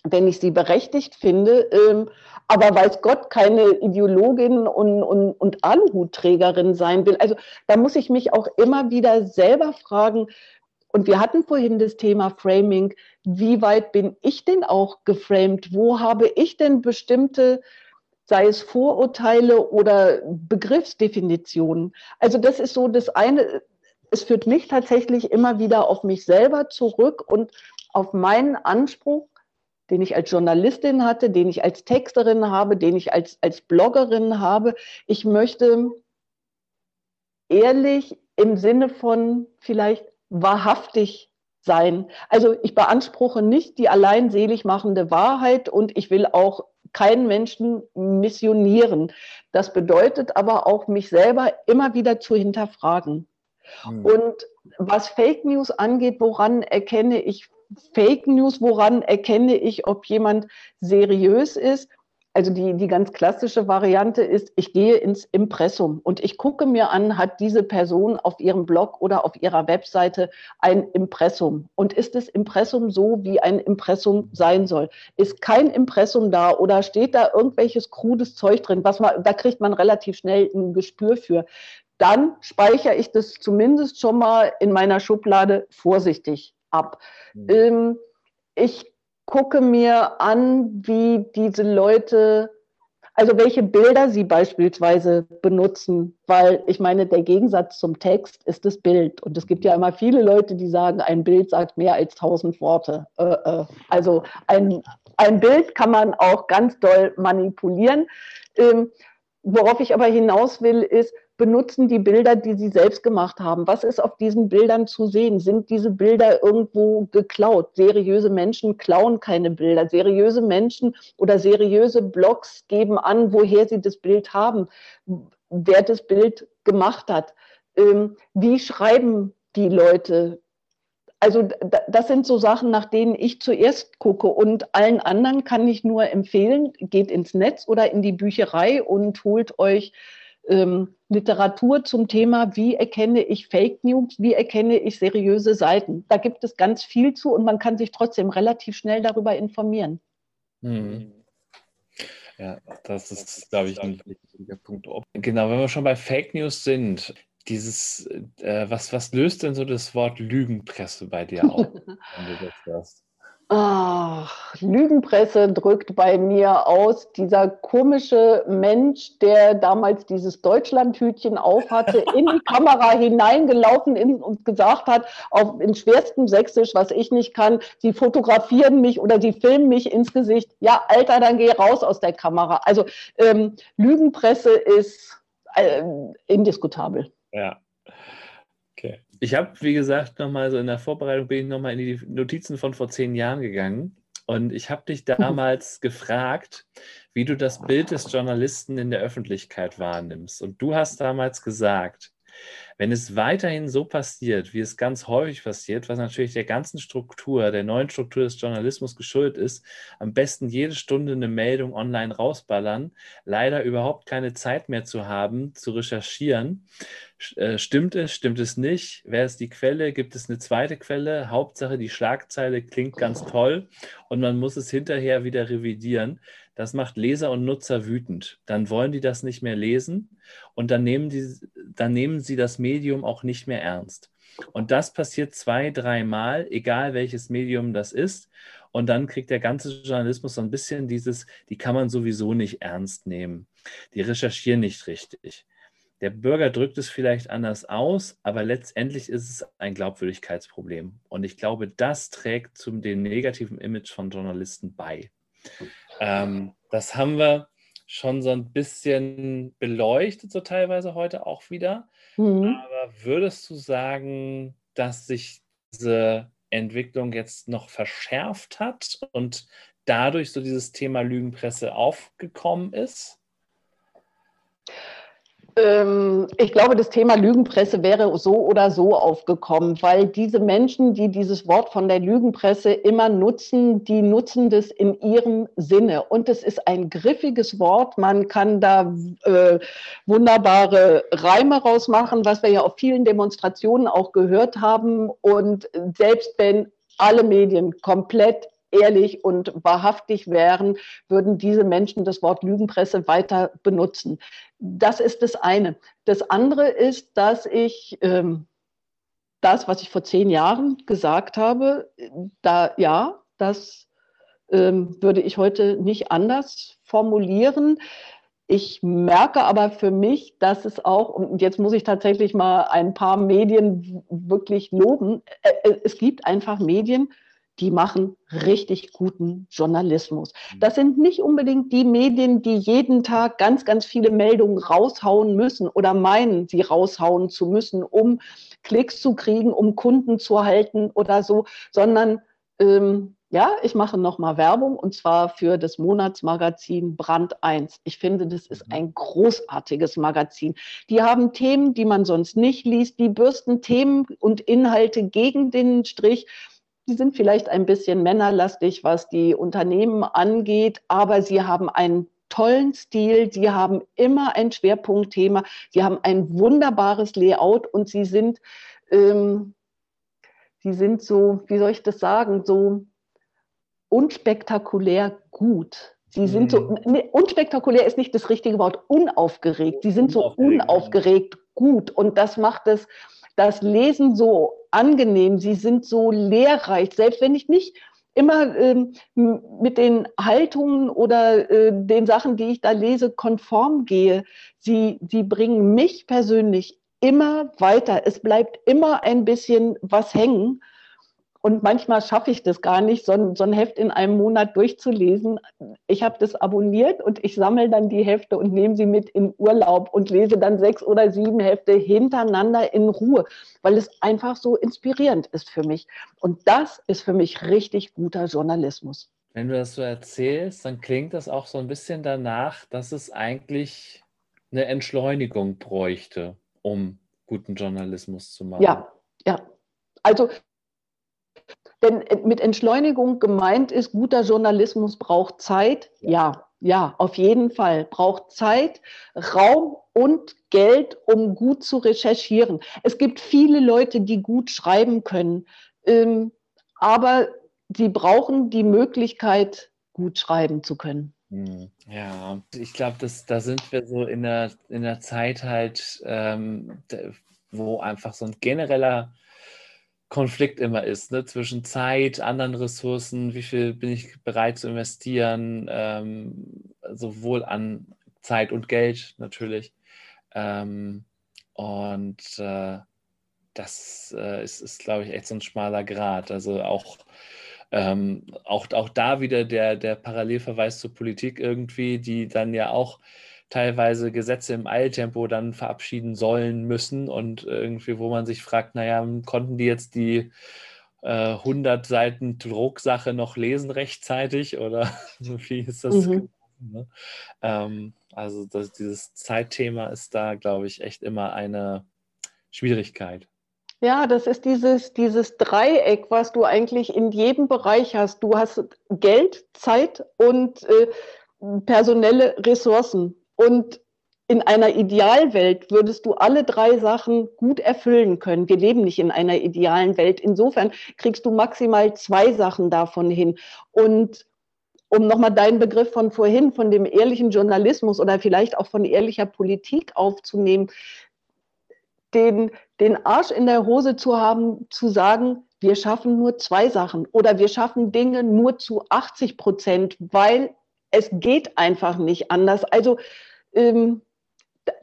wenn ich sie berechtigt finde, ähm, aber weiß Gott keine Ideologin und, und, und Aluhutträgerin sein will. Also da muss ich mich auch immer wieder selber fragen, und wir hatten vorhin das Thema Framing. Wie weit bin ich denn auch geframed? Wo habe ich denn bestimmte, sei es Vorurteile oder Begriffsdefinitionen? Also das ist so das eine. Es führt mich tatsächlich immer wieder auf mich selber zurück und auf meinen Anspruch, den ich als Journalistin hatte, den ich als Texterin habe, den ich als, als Bloggerin habe. Ich möchte ehrlich im Sinne von vielleicht wahrhaftig sein. Also ich beanspruche nicht die allein selig machende Wahrheit und ich will auch keinen Menschen missionieren. Das bedeutet aber auch, mich selber immer wieder zu hinterfragen. Mhm. Und was Fake News angeht, woran erkenne ich Fake News, woran erkenne ich, ob jemand seriös ist? Also die, die ganz klassische Variante ist, ich gehe ins Impressum und ich gucke mir an, hat diese Person auf ihrem Blog oder auf ihrer Webseite ein Impressum? Und ist das Impressum so, wie ein Impressum sein soll? Ist kein Impressum da oder steht da irgendwelches krudes Zeug drin, was man, da kriegt man relativ schnell ein Gespür für. Dann speichere ich das zumindest schon mal in meiner Schublade vorsichtig ab. Mhm. Ähm, ich gucke mir an, wie diese Leute, also welche Bilder sie beispielsweise benutzen, weil ich meine, der Gegensatz zum Text ist das Bild. Und es gibt ja immer viele Leute, die sagen, ein Bild sagt mehr als tausend Worte. Äh, äh. Also ein, ein Bild kann man auch ganz doll manipulieren. Ähm, worauf ich aber hinaus will, ist, benutzen die Bilder, die sie selbst gemacht haben. Was ist auf diesen Bildern zu sehen? Sind diese Bilder irgendwo geklaut? Seriöse Menschen klauen keine Bilder. Seriöse Menschen oder seriöse Blogs geben an, woher sie das Bild haben, wer das Bild gemacht hat. Ähm, wie schreiben die Leute? Also das sind so Sachen, nach denen ich zuerst gucke und allen anderen kann ich nur empfehlen, geht ins Netz oder in die Bücherei und holt euch ähm, Literatur zum Thema, wie erkenne ich Fake News, wie erkenne ich seriöse Seiten. Da gibt es ganz viel zu und man kann sich trotzdem relativ schnell darüber informieren. Hm. Ja, das ist, glaube ich, ein wichtiger Punkt. Genau, wenn wir schon bei Fake News sind, dieses, äh, was, was löst denn so das Wort Lügenpresse bei dir auf, wenn du das hörst? Ach, Lügenpresse drückt bei mir aus. Dieser komische Mensch, der damals dieses Deutschlandhütchen aufhatte, in die Kamera hineingelaufen in, und gesagt hat, auf, in schwerstem Sächsisch, was ich nicht kann, sie fotografieren mich oder sie filmen mich ins Gesicht. Ja, Alter, dann geh raus aus der Kamera. Also ähm, Lügenpresse ist äh, indiskutabel. Ja. Ich habe, wie gesagt, nochmal so in der Vorbereitung bin ich nochmal in die Notizen von vor zehn Jahren gegangen. Und ich habe dich damals gefragt, wie du das Bild des Journalisten in der Öffentlichkeit wahrnimmst. Und du hast damals gesagt, wenn es weiterhin so passiert, wie es ganz häufig passiert, was natürlich der ganzen Struktur, der neuen Struktur des Journalismus geschuldet ist, am besten jede Stunde eine Meldung online rausballern, leider überhaupt keine Zeit mehr zu haben, zu recherchieren. Äh, stimmt es, stimmt es nicht? Wer ist die Quelle? Gibt es eine zweite Quelle? Hauptsache, die Schlagzeile klingt ganz toll und man muss es hinterher wieder revidieren. Das macht Leser und Nutzer wütend. Dann wollen die das nicht mehr lesen und dann nehmen, die, dann nehmen sie das Medium auch nicht mehr ernst. Und das passiert zwei, dreimal, egal welches Medium das ist. Und dann kriegt der ganze Journalismus so ein bisschen dieses, die kann man sowieso nicht ernst nehmen. Die recherchieren nicht richtig. Der Bürger drückt es vielleicht anders aus, aber letztendlich ist es ein Glaubwürdigkeitsproblem. Und ich glaube, das trägt zum dem negativen Image von Journalisten bei. Ähm, das haben wir schon so ein bisschen beleuchtet, so teilweise heute auch wieder. Mhm. Aber würdest du sagen, dass sich diese Entwicklung jetzt noch verschärft hat und dadurch so dieses Thema Lügenpresse aufgekommen ist? Ähm, ich glaube, das Thema Lügenpresse wäre so oder so aufgekommen, weil diese Menschen, die dieses Wort von der Lügenpresse immer nutzen, die nutzen das in ihrem Sinne. Und es ist ein griffiges Wort. Man kann da äh, wunderbare Reime rausmachen, was wir ja auf vielen Demonstrationen auch gehört haben. Und selbst wenn alle Medien komplett ehrlich und wahrhaftig wären, würden diese Menschen das Wort Lügenpresse weiter benutzen. Das ist das eine. Das andere ist, dass ich ähm, das, was ich vor zehn Jahren gesagt habe, da ja, das ähm, würde ich heute nicht anders formulieren. Ich merke aber für mich, dass es auch, und jetzt muss ich tatsächlich mal ein paar Medien wirklich loben, äh, äh, es gibt einfach Medien, die machen richtig guten Journalismus. Mhm. Das sind nicht unbedingt die Medien, die jeden Tag ganz, ganz viele Meldungen raushauen müssen oder meinen, sie raushauen zu müssen, um Klicks zu kriegen, um Kunden zu halten oder so, sondern ähm, ja, ich mache nochmal Werbung und zwar für das Monatsmagazin Brand 1. Ich finde, das ist mhm. ein großartiges Magazin. Die haben Themen, die man sonst nicht liest. Die bürsten Themen und Inhalte gegen den Strich die sind vielleicht ein bisschen männerlastig, was die Unternehmen angeht, aber sie haben einen tollen Stil, sie haben immer ein Schwerpunktthema, sie haben ein wunderbares Layout und sie sind, ähm, sie sind so, wie soll ich das sagen, so unspektakulär gut. Sie sind so, mhm. nee, unspektakulär ist nicht das richtige Wort, unaufgeregt. Sie sind so unaufgeregt gut und das macht es, das Lesen so angenehm, sie sind so lehrreich, selbst wenn ich nicht immer ähm, mit den Haltungen oder äh, den Sachen, die ich da lese, konform gehe. Sie, sie bringen mich persönlich immer weiter. Es bleibt immer ein bisschen was hängen. Und manchmal schaffe ich das gar nicht, so ein, so ein Heft in einem Monat durchzulesen. Ich habe das abonniert und ich sammle dann die Hefte und nehme sie mit in Urlaub und lese dann sechs oder sieben Hefte hintereinander in Ruhe, weil es einfach so inspirierend ist für mich. Und das ist für mich richtig guter Journalismus. Wenn du das so erzählst, dann klingt das auch so ein bisschen danach, dass es eigentlich eine Entschleunigung bräuchte, um guten Journalismus zu machen. Ja, ja. Also denn äh, mit Entschleunigung gemeint ist, guter Journalismus braucht Zeit. Ja, ja, auf jeden Fall. Braucht Zeit, Raum und Geld, um gut zu recherchieren. Es gibt viele Leute, die gut schreiben können, ähm, aber sie brauchen die Möglichkeit, gut schreiben zu können. Hm, ja, ich glaube, da sind wir so in der, in der Zeit halt, ähm, wo einfach so ein genereller Konflikt immer ist, ne? zwischen Zeit, anderen Ressourcen, wie viel bin ich bereit zu investieren, ähm, sowohl an Zeit und Geld natürlich. Ähm, und äh, das äh, ist, ist glaube ich, echt so ein schmaler Grad. Also auch, ähm, auch, auch da wieder der, der Parallelverweis zur Politik irgendwie, die dann ja auch teilweise Gesetze im Eiltempo dann verabschieden sollen müssen und irgendwie, wo man sich fragt, naja, konnten die jetzt die äh, 100 Seiten Drucksache noch lesen rechtzeitig oder wie ist das? Mhm. Ne? Ähm, also das, dieses Zeitthema ist da, glaube ich, echt immer eine Schwierigkeit. Ja, das ist dieses, dieses Dreieck, was du eigentlich in jedem Bereich hast. Du hast Geld, Zeit und äh, personelle Ressourcen. Und in einer Idealwelt würdest du alle drei Sachen gut erfüllen können. Wir leben nicht in einer idealen Welt. Insofern kriegst du maximal zwei Sachen davon hin. Und um nochmal deinen Begriff von vorhin, von dem ehrlichen Journalismus oder vielleicht auch von ehrlicher Politik aufzunehmen, den, den Arsch in der Hose zu haben, zu sagen, wir schaffen nur zwei Sachen oder wir schaffen Dinge nur zu 80 Prozent, weil es geht einfach nicht anders. Also ähm,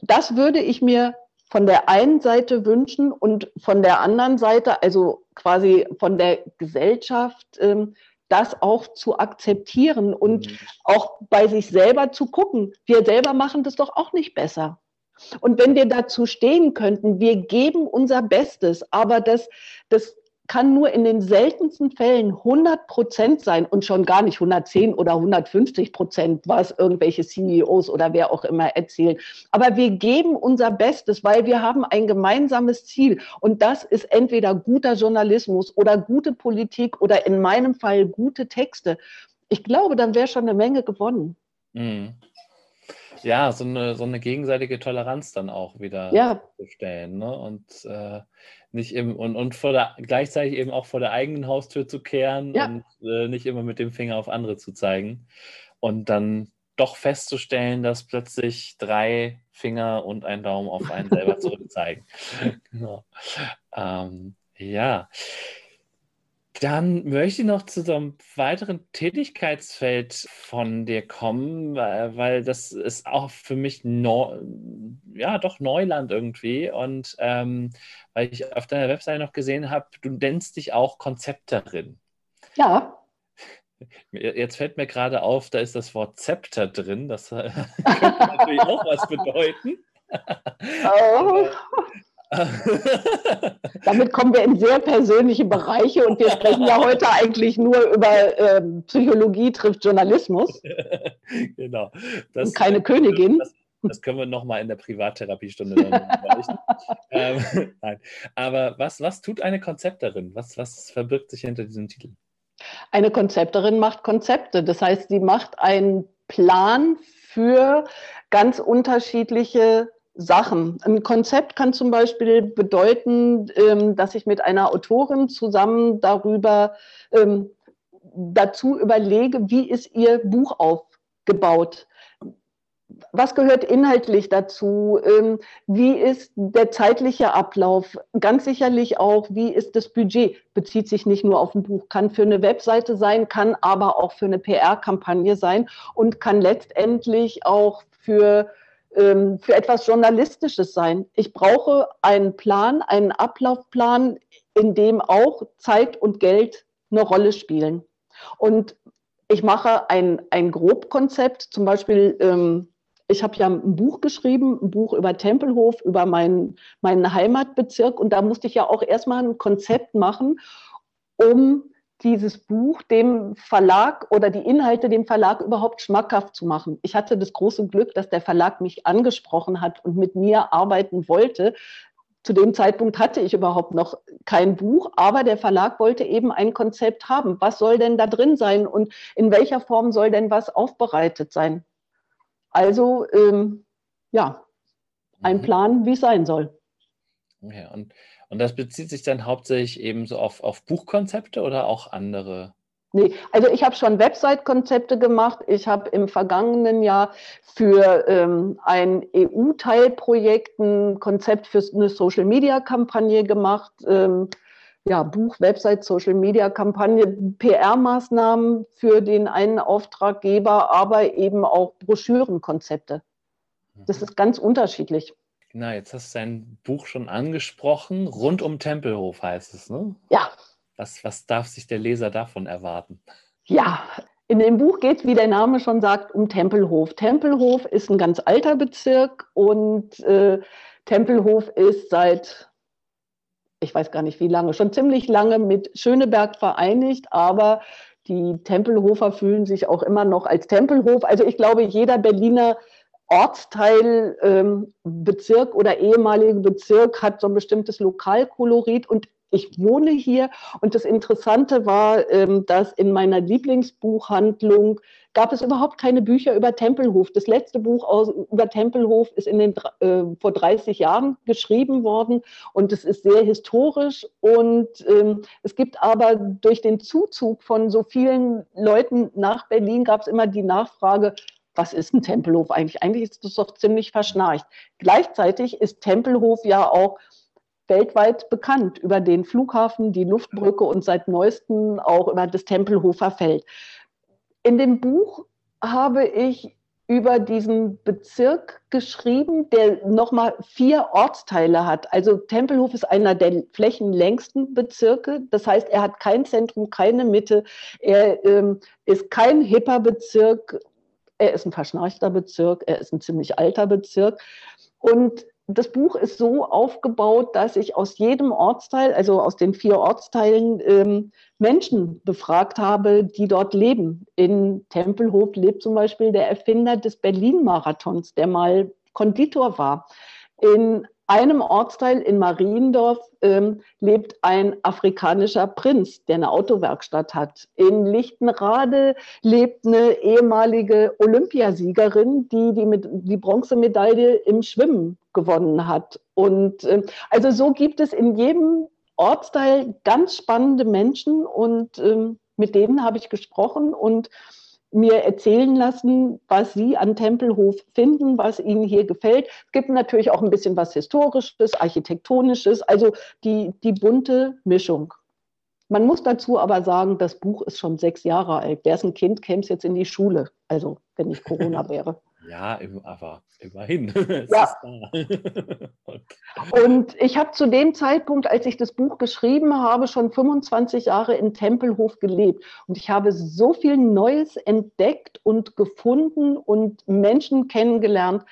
das würde ich mir von der einen Seite wünschen und von der anderen Seite, also quasi von der Gesellschaft, ähm, das auch zu akzeptieren und mhm. auch bei sich selber zu gucken. Wir selber machen das doch auch nicht besser. Und wenn wir dazu stehen könnten, wir geben unser Bestes, aber das, das kann nur in den seltensten Fällen 100 Prozent sein und schon gar nicht 110 oder 150 Prozent, was irgendwelche CEOs oder wer auch immer erzählen. Aber wir geben unser Bestes, weil wir haben ein gemeinsames Ziel. Und das ist entweder guter Journalismus oder gute Politik oder in meinem Fall gute Texte. Ich glaube, dann wäre schon eine Menge gewonnen. Mhm. Ja, so eine, so eine gegenseitige Toleranz dann auch wieder ja. zu stellen. Ne? Und äh, nicht im, und, und vor der, gleichzeitig eben auch vor der eigenen Haustür zu kehren ja. und äh, nicht immer mit dem Finger auf andere zu zeigen. Und dann doch festzustellen, dass plötzlich drei Finger und ein Daumen auf einen selber zurückzeigen. genau. ähm, ja. Dann möchte ich noch zu so einem weiteren Tätigkeitsfeld von dir kommen, weil das ist auch für mich neu, ja doch Neuland irgendwie. Und ähm, weil ich auf deiner Webseite noch gesehen habe, du nennst dich auch Konzepterin. Ja. Jetzt fällt mir gerade auf, da ist das Wort Zepter drin. Das könnte natürlich auch was bedeuten. Oh. Damit kommen wir in sehr persönliche Bereiche und wir sprechen ja heute eigentlich nur über äh, Psychologie trifft Journalismus. genau. Das, und keine Königin. Das, das können wir nochmal in der Privattherapiestunde dann ähm, nein. Aber was, was tut eine Konzepterin? Was, was verbirgt sich hinter diesem Titel? Eine Konzepterin macht Konzepte. Das heißt, sie macht einen Plan für ganz unterschiedliche Sachen. Ein Konzept kann zum Beispiel bedeuten, ähm, dass ich mit einer Autorin zusammen darüber ähm, dazu überlege, wie ist ihr Buch aufgebaut. Was gehört inhaltlich dazu? Ähm, wie ist der zeitliche Ablauf? Ganz sicherlich auch, wie ist das Budget? Bezieht sich nicht nur auf ein Buch, kann für eine Webseite sein, kann aber auch für eine PR-Kampagne sein und kann letztendlich auch für für etwas Journalistisches sein. Ich brauche einen Plan, einen Ablaufplan, in dem auch Zeit und Geld eine Rolle spielen. Und ich mache ein, ein Grobkonzept, zum Beispiel, ähm, ich habe ja ein Buch geschrieben, ein Buch über Tempelhof, über meinen, meinen Heimatbezirk. Und da musste ich ja auch erstmal ein Konzept machen, um dieses Buch dem Verlag oder die Inhalte dem Verlag überhaupt schmackhaft zu machen. Ich hatte das große Glück, dass der Verlag mich angesprochen hat und mit mir arbeiten wollte. Zu dem Zeitpunkt hatte ich überhaupt noch kein Buch, aber der Verlag wollte eben ein Konzept haben. Was soll denn da drin sein und in welcher Form soll denn was aufbereitet sein? Also ähm, ja, ein mhm. Plan, wie es sein soll. Ja, und und das bezieht sich dann hauptsächlich eben so auf, auf Buchkonzepte oder auch andere Nee, also ich habe schon Website-Konzepte gemacht. Ich habe im vergangenen Jahr für ähm, ein EU-Teilprojekt ein Konzept für eine Social-Media-Kampagne gemacht. Ähm, ja, Buch, Website, Social-Media-Kampagne, PR-Maßnahmen für den einen Auftraggeber, aber eben auch Broschürenkonzepte. Das mhm. ist ganz unterschiedlich. Genau, jetzt hast du dein Buch schon angesprochen. Rund um Tempelhof heißt es, ne? Ja. Was, was darf sich der Leser davon erwarten? Ja, in dem Buch geht es, wie der Name schon sagt, um Tempelhof. Tempelhof ist ein ganz alter Bezirk und äh, Tempelhof ist seit, ich weiß gar nicht wie lange, schon ziemlich lange mit Schöneberg vereinigt, aber die Tempelhofer fühlen sich auch immer noch als Tempelhof. Also ich glaube, jeder Berliner Ortsteil, ähm, Bezirk oder ehemalige Bezirk hat so ein bestimmtes Lokalkolorit und ich wohne hier. Und das Interessante war, ähm, dass in meiner Lieblingsbuchhandlung gab es überhaupt keine Bücher über Tempelhof. Das letzte Buch über Tempelhof ist in den, äh, vor 30 Jahren geschrieben worden und es ist sehr historisch. Und ähm, es gibt aber durch den Zuzug von so vielen Leuten nach Berlin gab es immer die Nachfrage, was ist ein Tempelhof eigentlich? Eigentlich ist das doch ziemlich verschnarcht. Gleichzeitig ist Tempelhof ja auch weltweit bekannt über den Flughafen, die Luftbrücke und seit neuestem auch über das Tempelhofer Feld. In dem Buch habe ich über diesen Bezirk geschrieben, der nochmal vier Ortsteile hat. Also Tempelhof ist einer der flächenlängsten Bezirke. Das heißt, er hat kein Zentrum, keine Mitte. Er ähm, ist kein hipper Bezirk er ist ein verschnarchter Bezirk, er ist ein ziemlich alter Bezirk. Und das Buch ist so aufgebaut, dass ich aus jedem Ortsteil, also aus den vier Ortsteilen, ähm, Menschen befragt habe, die dort leben. In Tempelhof lebt zum Beispiel der Erfinder des Berlin-Marathons, der mal Konditor war. In einem Ortsteil in Mariendorf ähm, lebt ein afrikanischer Prinz, der eine Autowerkstatt hat. In Lichtenrade lebt eine ehemalige Olympiasiegerin, die die, mit, die Bronzemedaille im Schwimmen gewonnen hat. Und äh, also so gibt es in jedem Ortsteil ganz spannende Menschen und äh, mit denen habe ich gesprochen und mir erzählen lassen, was Sie an Tempelhof finden, was Ihnen hier gefällt. Es gibt natürlich auch ein bisschen was Historisches, Architektonisches, also die, die bunte Mischung. Man muss dazu aber sagen, das Buch ist schon sechs Jahre alt. Wer ist ein Kind, käme es jetzt in die Schule, also wenn nicht Corona wäre. Ja, aber immerhin. Ja. Und ich habe zu dem Zeitpunkt, als ich das Buch geschrieben habe, schon 25 Jahre in Tempelhof gelebt. Und ich habe so viel Neues entdeckt und gefunden und Menschen kennengelernt.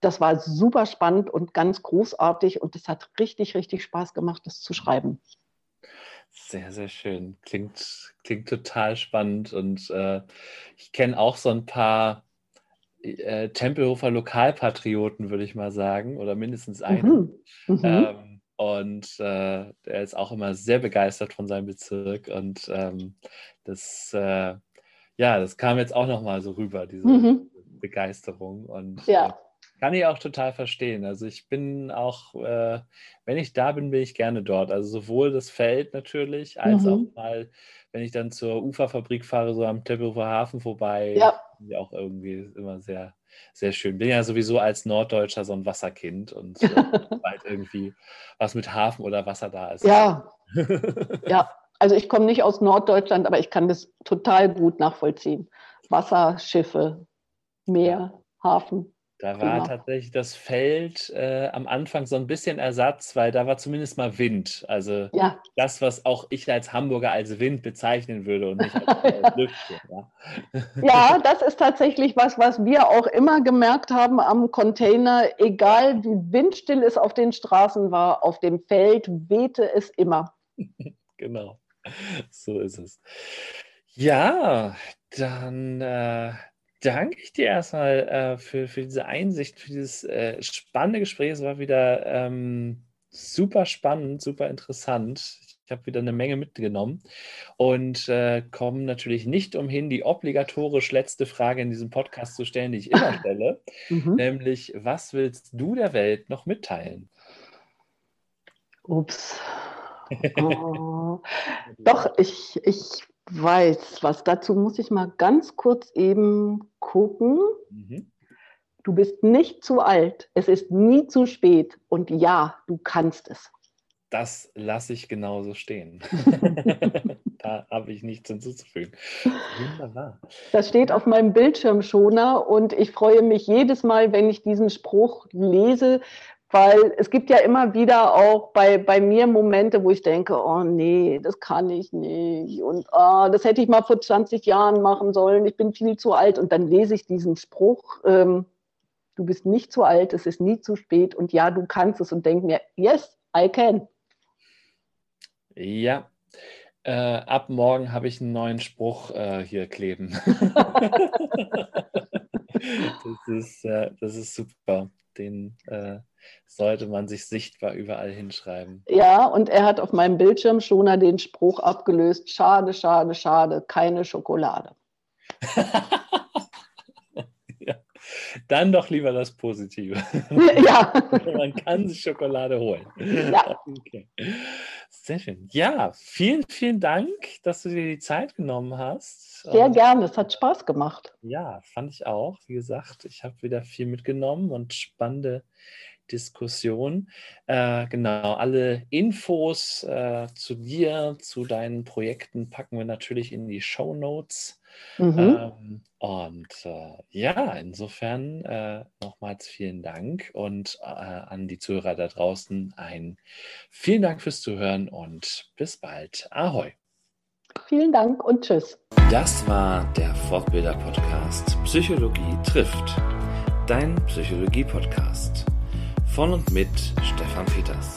Das war super spannend und ganz großartig. Und es hat richtig, richtig Spaß gemacht, das zu schreiben. Sehr, sehr schön. Klingt, klingt total spannend. Und äh, ich kenne auch so ein paar äh, Tempelhofer Lokalpatrioten, würde ich mal sagen, oder mindestens einen. Mhm. Mhm. Ähm, und äh, er ist auch immer sehr begeistert von seinem Bezirk. Und ähm, das, äh, ja, das kam jetzt auch nochmal so rüber, diese mhm. Begeisterung. Und ja. Äh, kann ich auch total verstehen. Also ich bin auch, äh, wenn ich da bin, bin ich gerne dort. Also sowohl das Feld natürlich, als mhm. auch mal, wenn ich dann zur Uferfabrik fahre, so am Tempelhofer Hafen vorbei. Ja. Ja, auch irgendwie immer sehr, sehr schön. Bin ja sowieso als Norddeutscher so ein Wasserkind und äh, bald irgendwie was mit Hafen oder Wasser da ist. Ja. ja, also ich komme nicht aus Norddeutschland, aber ich kann das total gut nachvollziehen. Wasser, Schiffe, Meer, Hafen. Da war genau. tatsächlich das Feld äh, am Anfang so ein bisschen Ersatz, weil da war zumindest mal Wind. Also ja. das, was auch ich als Hamburger als Wind bezeichnen würde und nicht als, als Lüfte. Ja. ja, das ist tatsächlich was, was wir auch immer gemerkt haben am Container. Egal wie windstill es auf den Straßen war, auf dem Feld wehte es immer. genau, so ist es. Ja, dann... Äh, danke ich dir erstmal äh, für, für diese Einsicht, für dieses äh, spannende Gespräch. Es war wieder ähm, super spannend, super interessant. Ich habe wieder eine Menge mitgenommen und äh, komme natürlich nicht umhin, die obligatorisch letzte Frage in diesem Podcast zu stellen, die ich immer stelle, mhm. nämlich, was willst du der Welt noch mitteilen? Ups. Oh. Doch, ich, ich weiß was. Dazu muss ich mal ganz kurz eben gucken. Mhm. Du bist nicht zu alt. Es ist nie zu spät. Und ja, du kannst es. Das lasse ich genauso stehen. da habe ich nichts hinzuzufügen. Wunderbar. Das steht auf meinem Bildschirmschoner und ich freue mich jedes Mal, wenn ich diesen Spruch lese, weil es gibt ja immer wieder auch bei, bei mir Momente, wo ich denke, oh nee, das kann ich nicht. Und oh, das hätte ich mal vor 20 Jahren machen sollen. Ich bin viel zu alt. Und dann lese ich diesen Spruch, ähm, du bist nicht zu alt, es ist nie zu spät. Und ja, du kannst es. Und denke mir, yes, I can. Ja, äh, ab morgen habe ich einen neuen Spruch äh, hier kleben. das, ist, äh, das ist super. Den äh, sollte man sich sichtbar überall hinschreiben. Ja, und er hat auf meinem Bildschirm schon den Spruch abgelöst: Schade, schade, schade, keine Schokolade. Dann doch lieber das Positive. Ja. man kann sich Schokolade holen. Ja. Okay. Sehr schön. Ja, vielen, vielen Dank, dass du dir die Zeit genommen hast. Sehr gerne, es hat Spaß gemacht. Ja, fand ich auch. Wie gesagt, ich habe wieder viel mitgenommen und spannende Diskussion. Äh, genau, alle Infos äh, zu dir, zu deinen Projekten packen wir natürlich in die Show Notes. Mhm. Ähm, und äh, ja, insofern äh, nochmals vielen Dank und äh, an die Zuhörer da draußen ein vielen Dank fürs Zuhören und bis bald. Ahoi. Vielen Dank und tschüss. Das war der Fortbilder-Podcast Psychologie trifft. Dein Psychologie-Podcast von und mit Stefan Peters.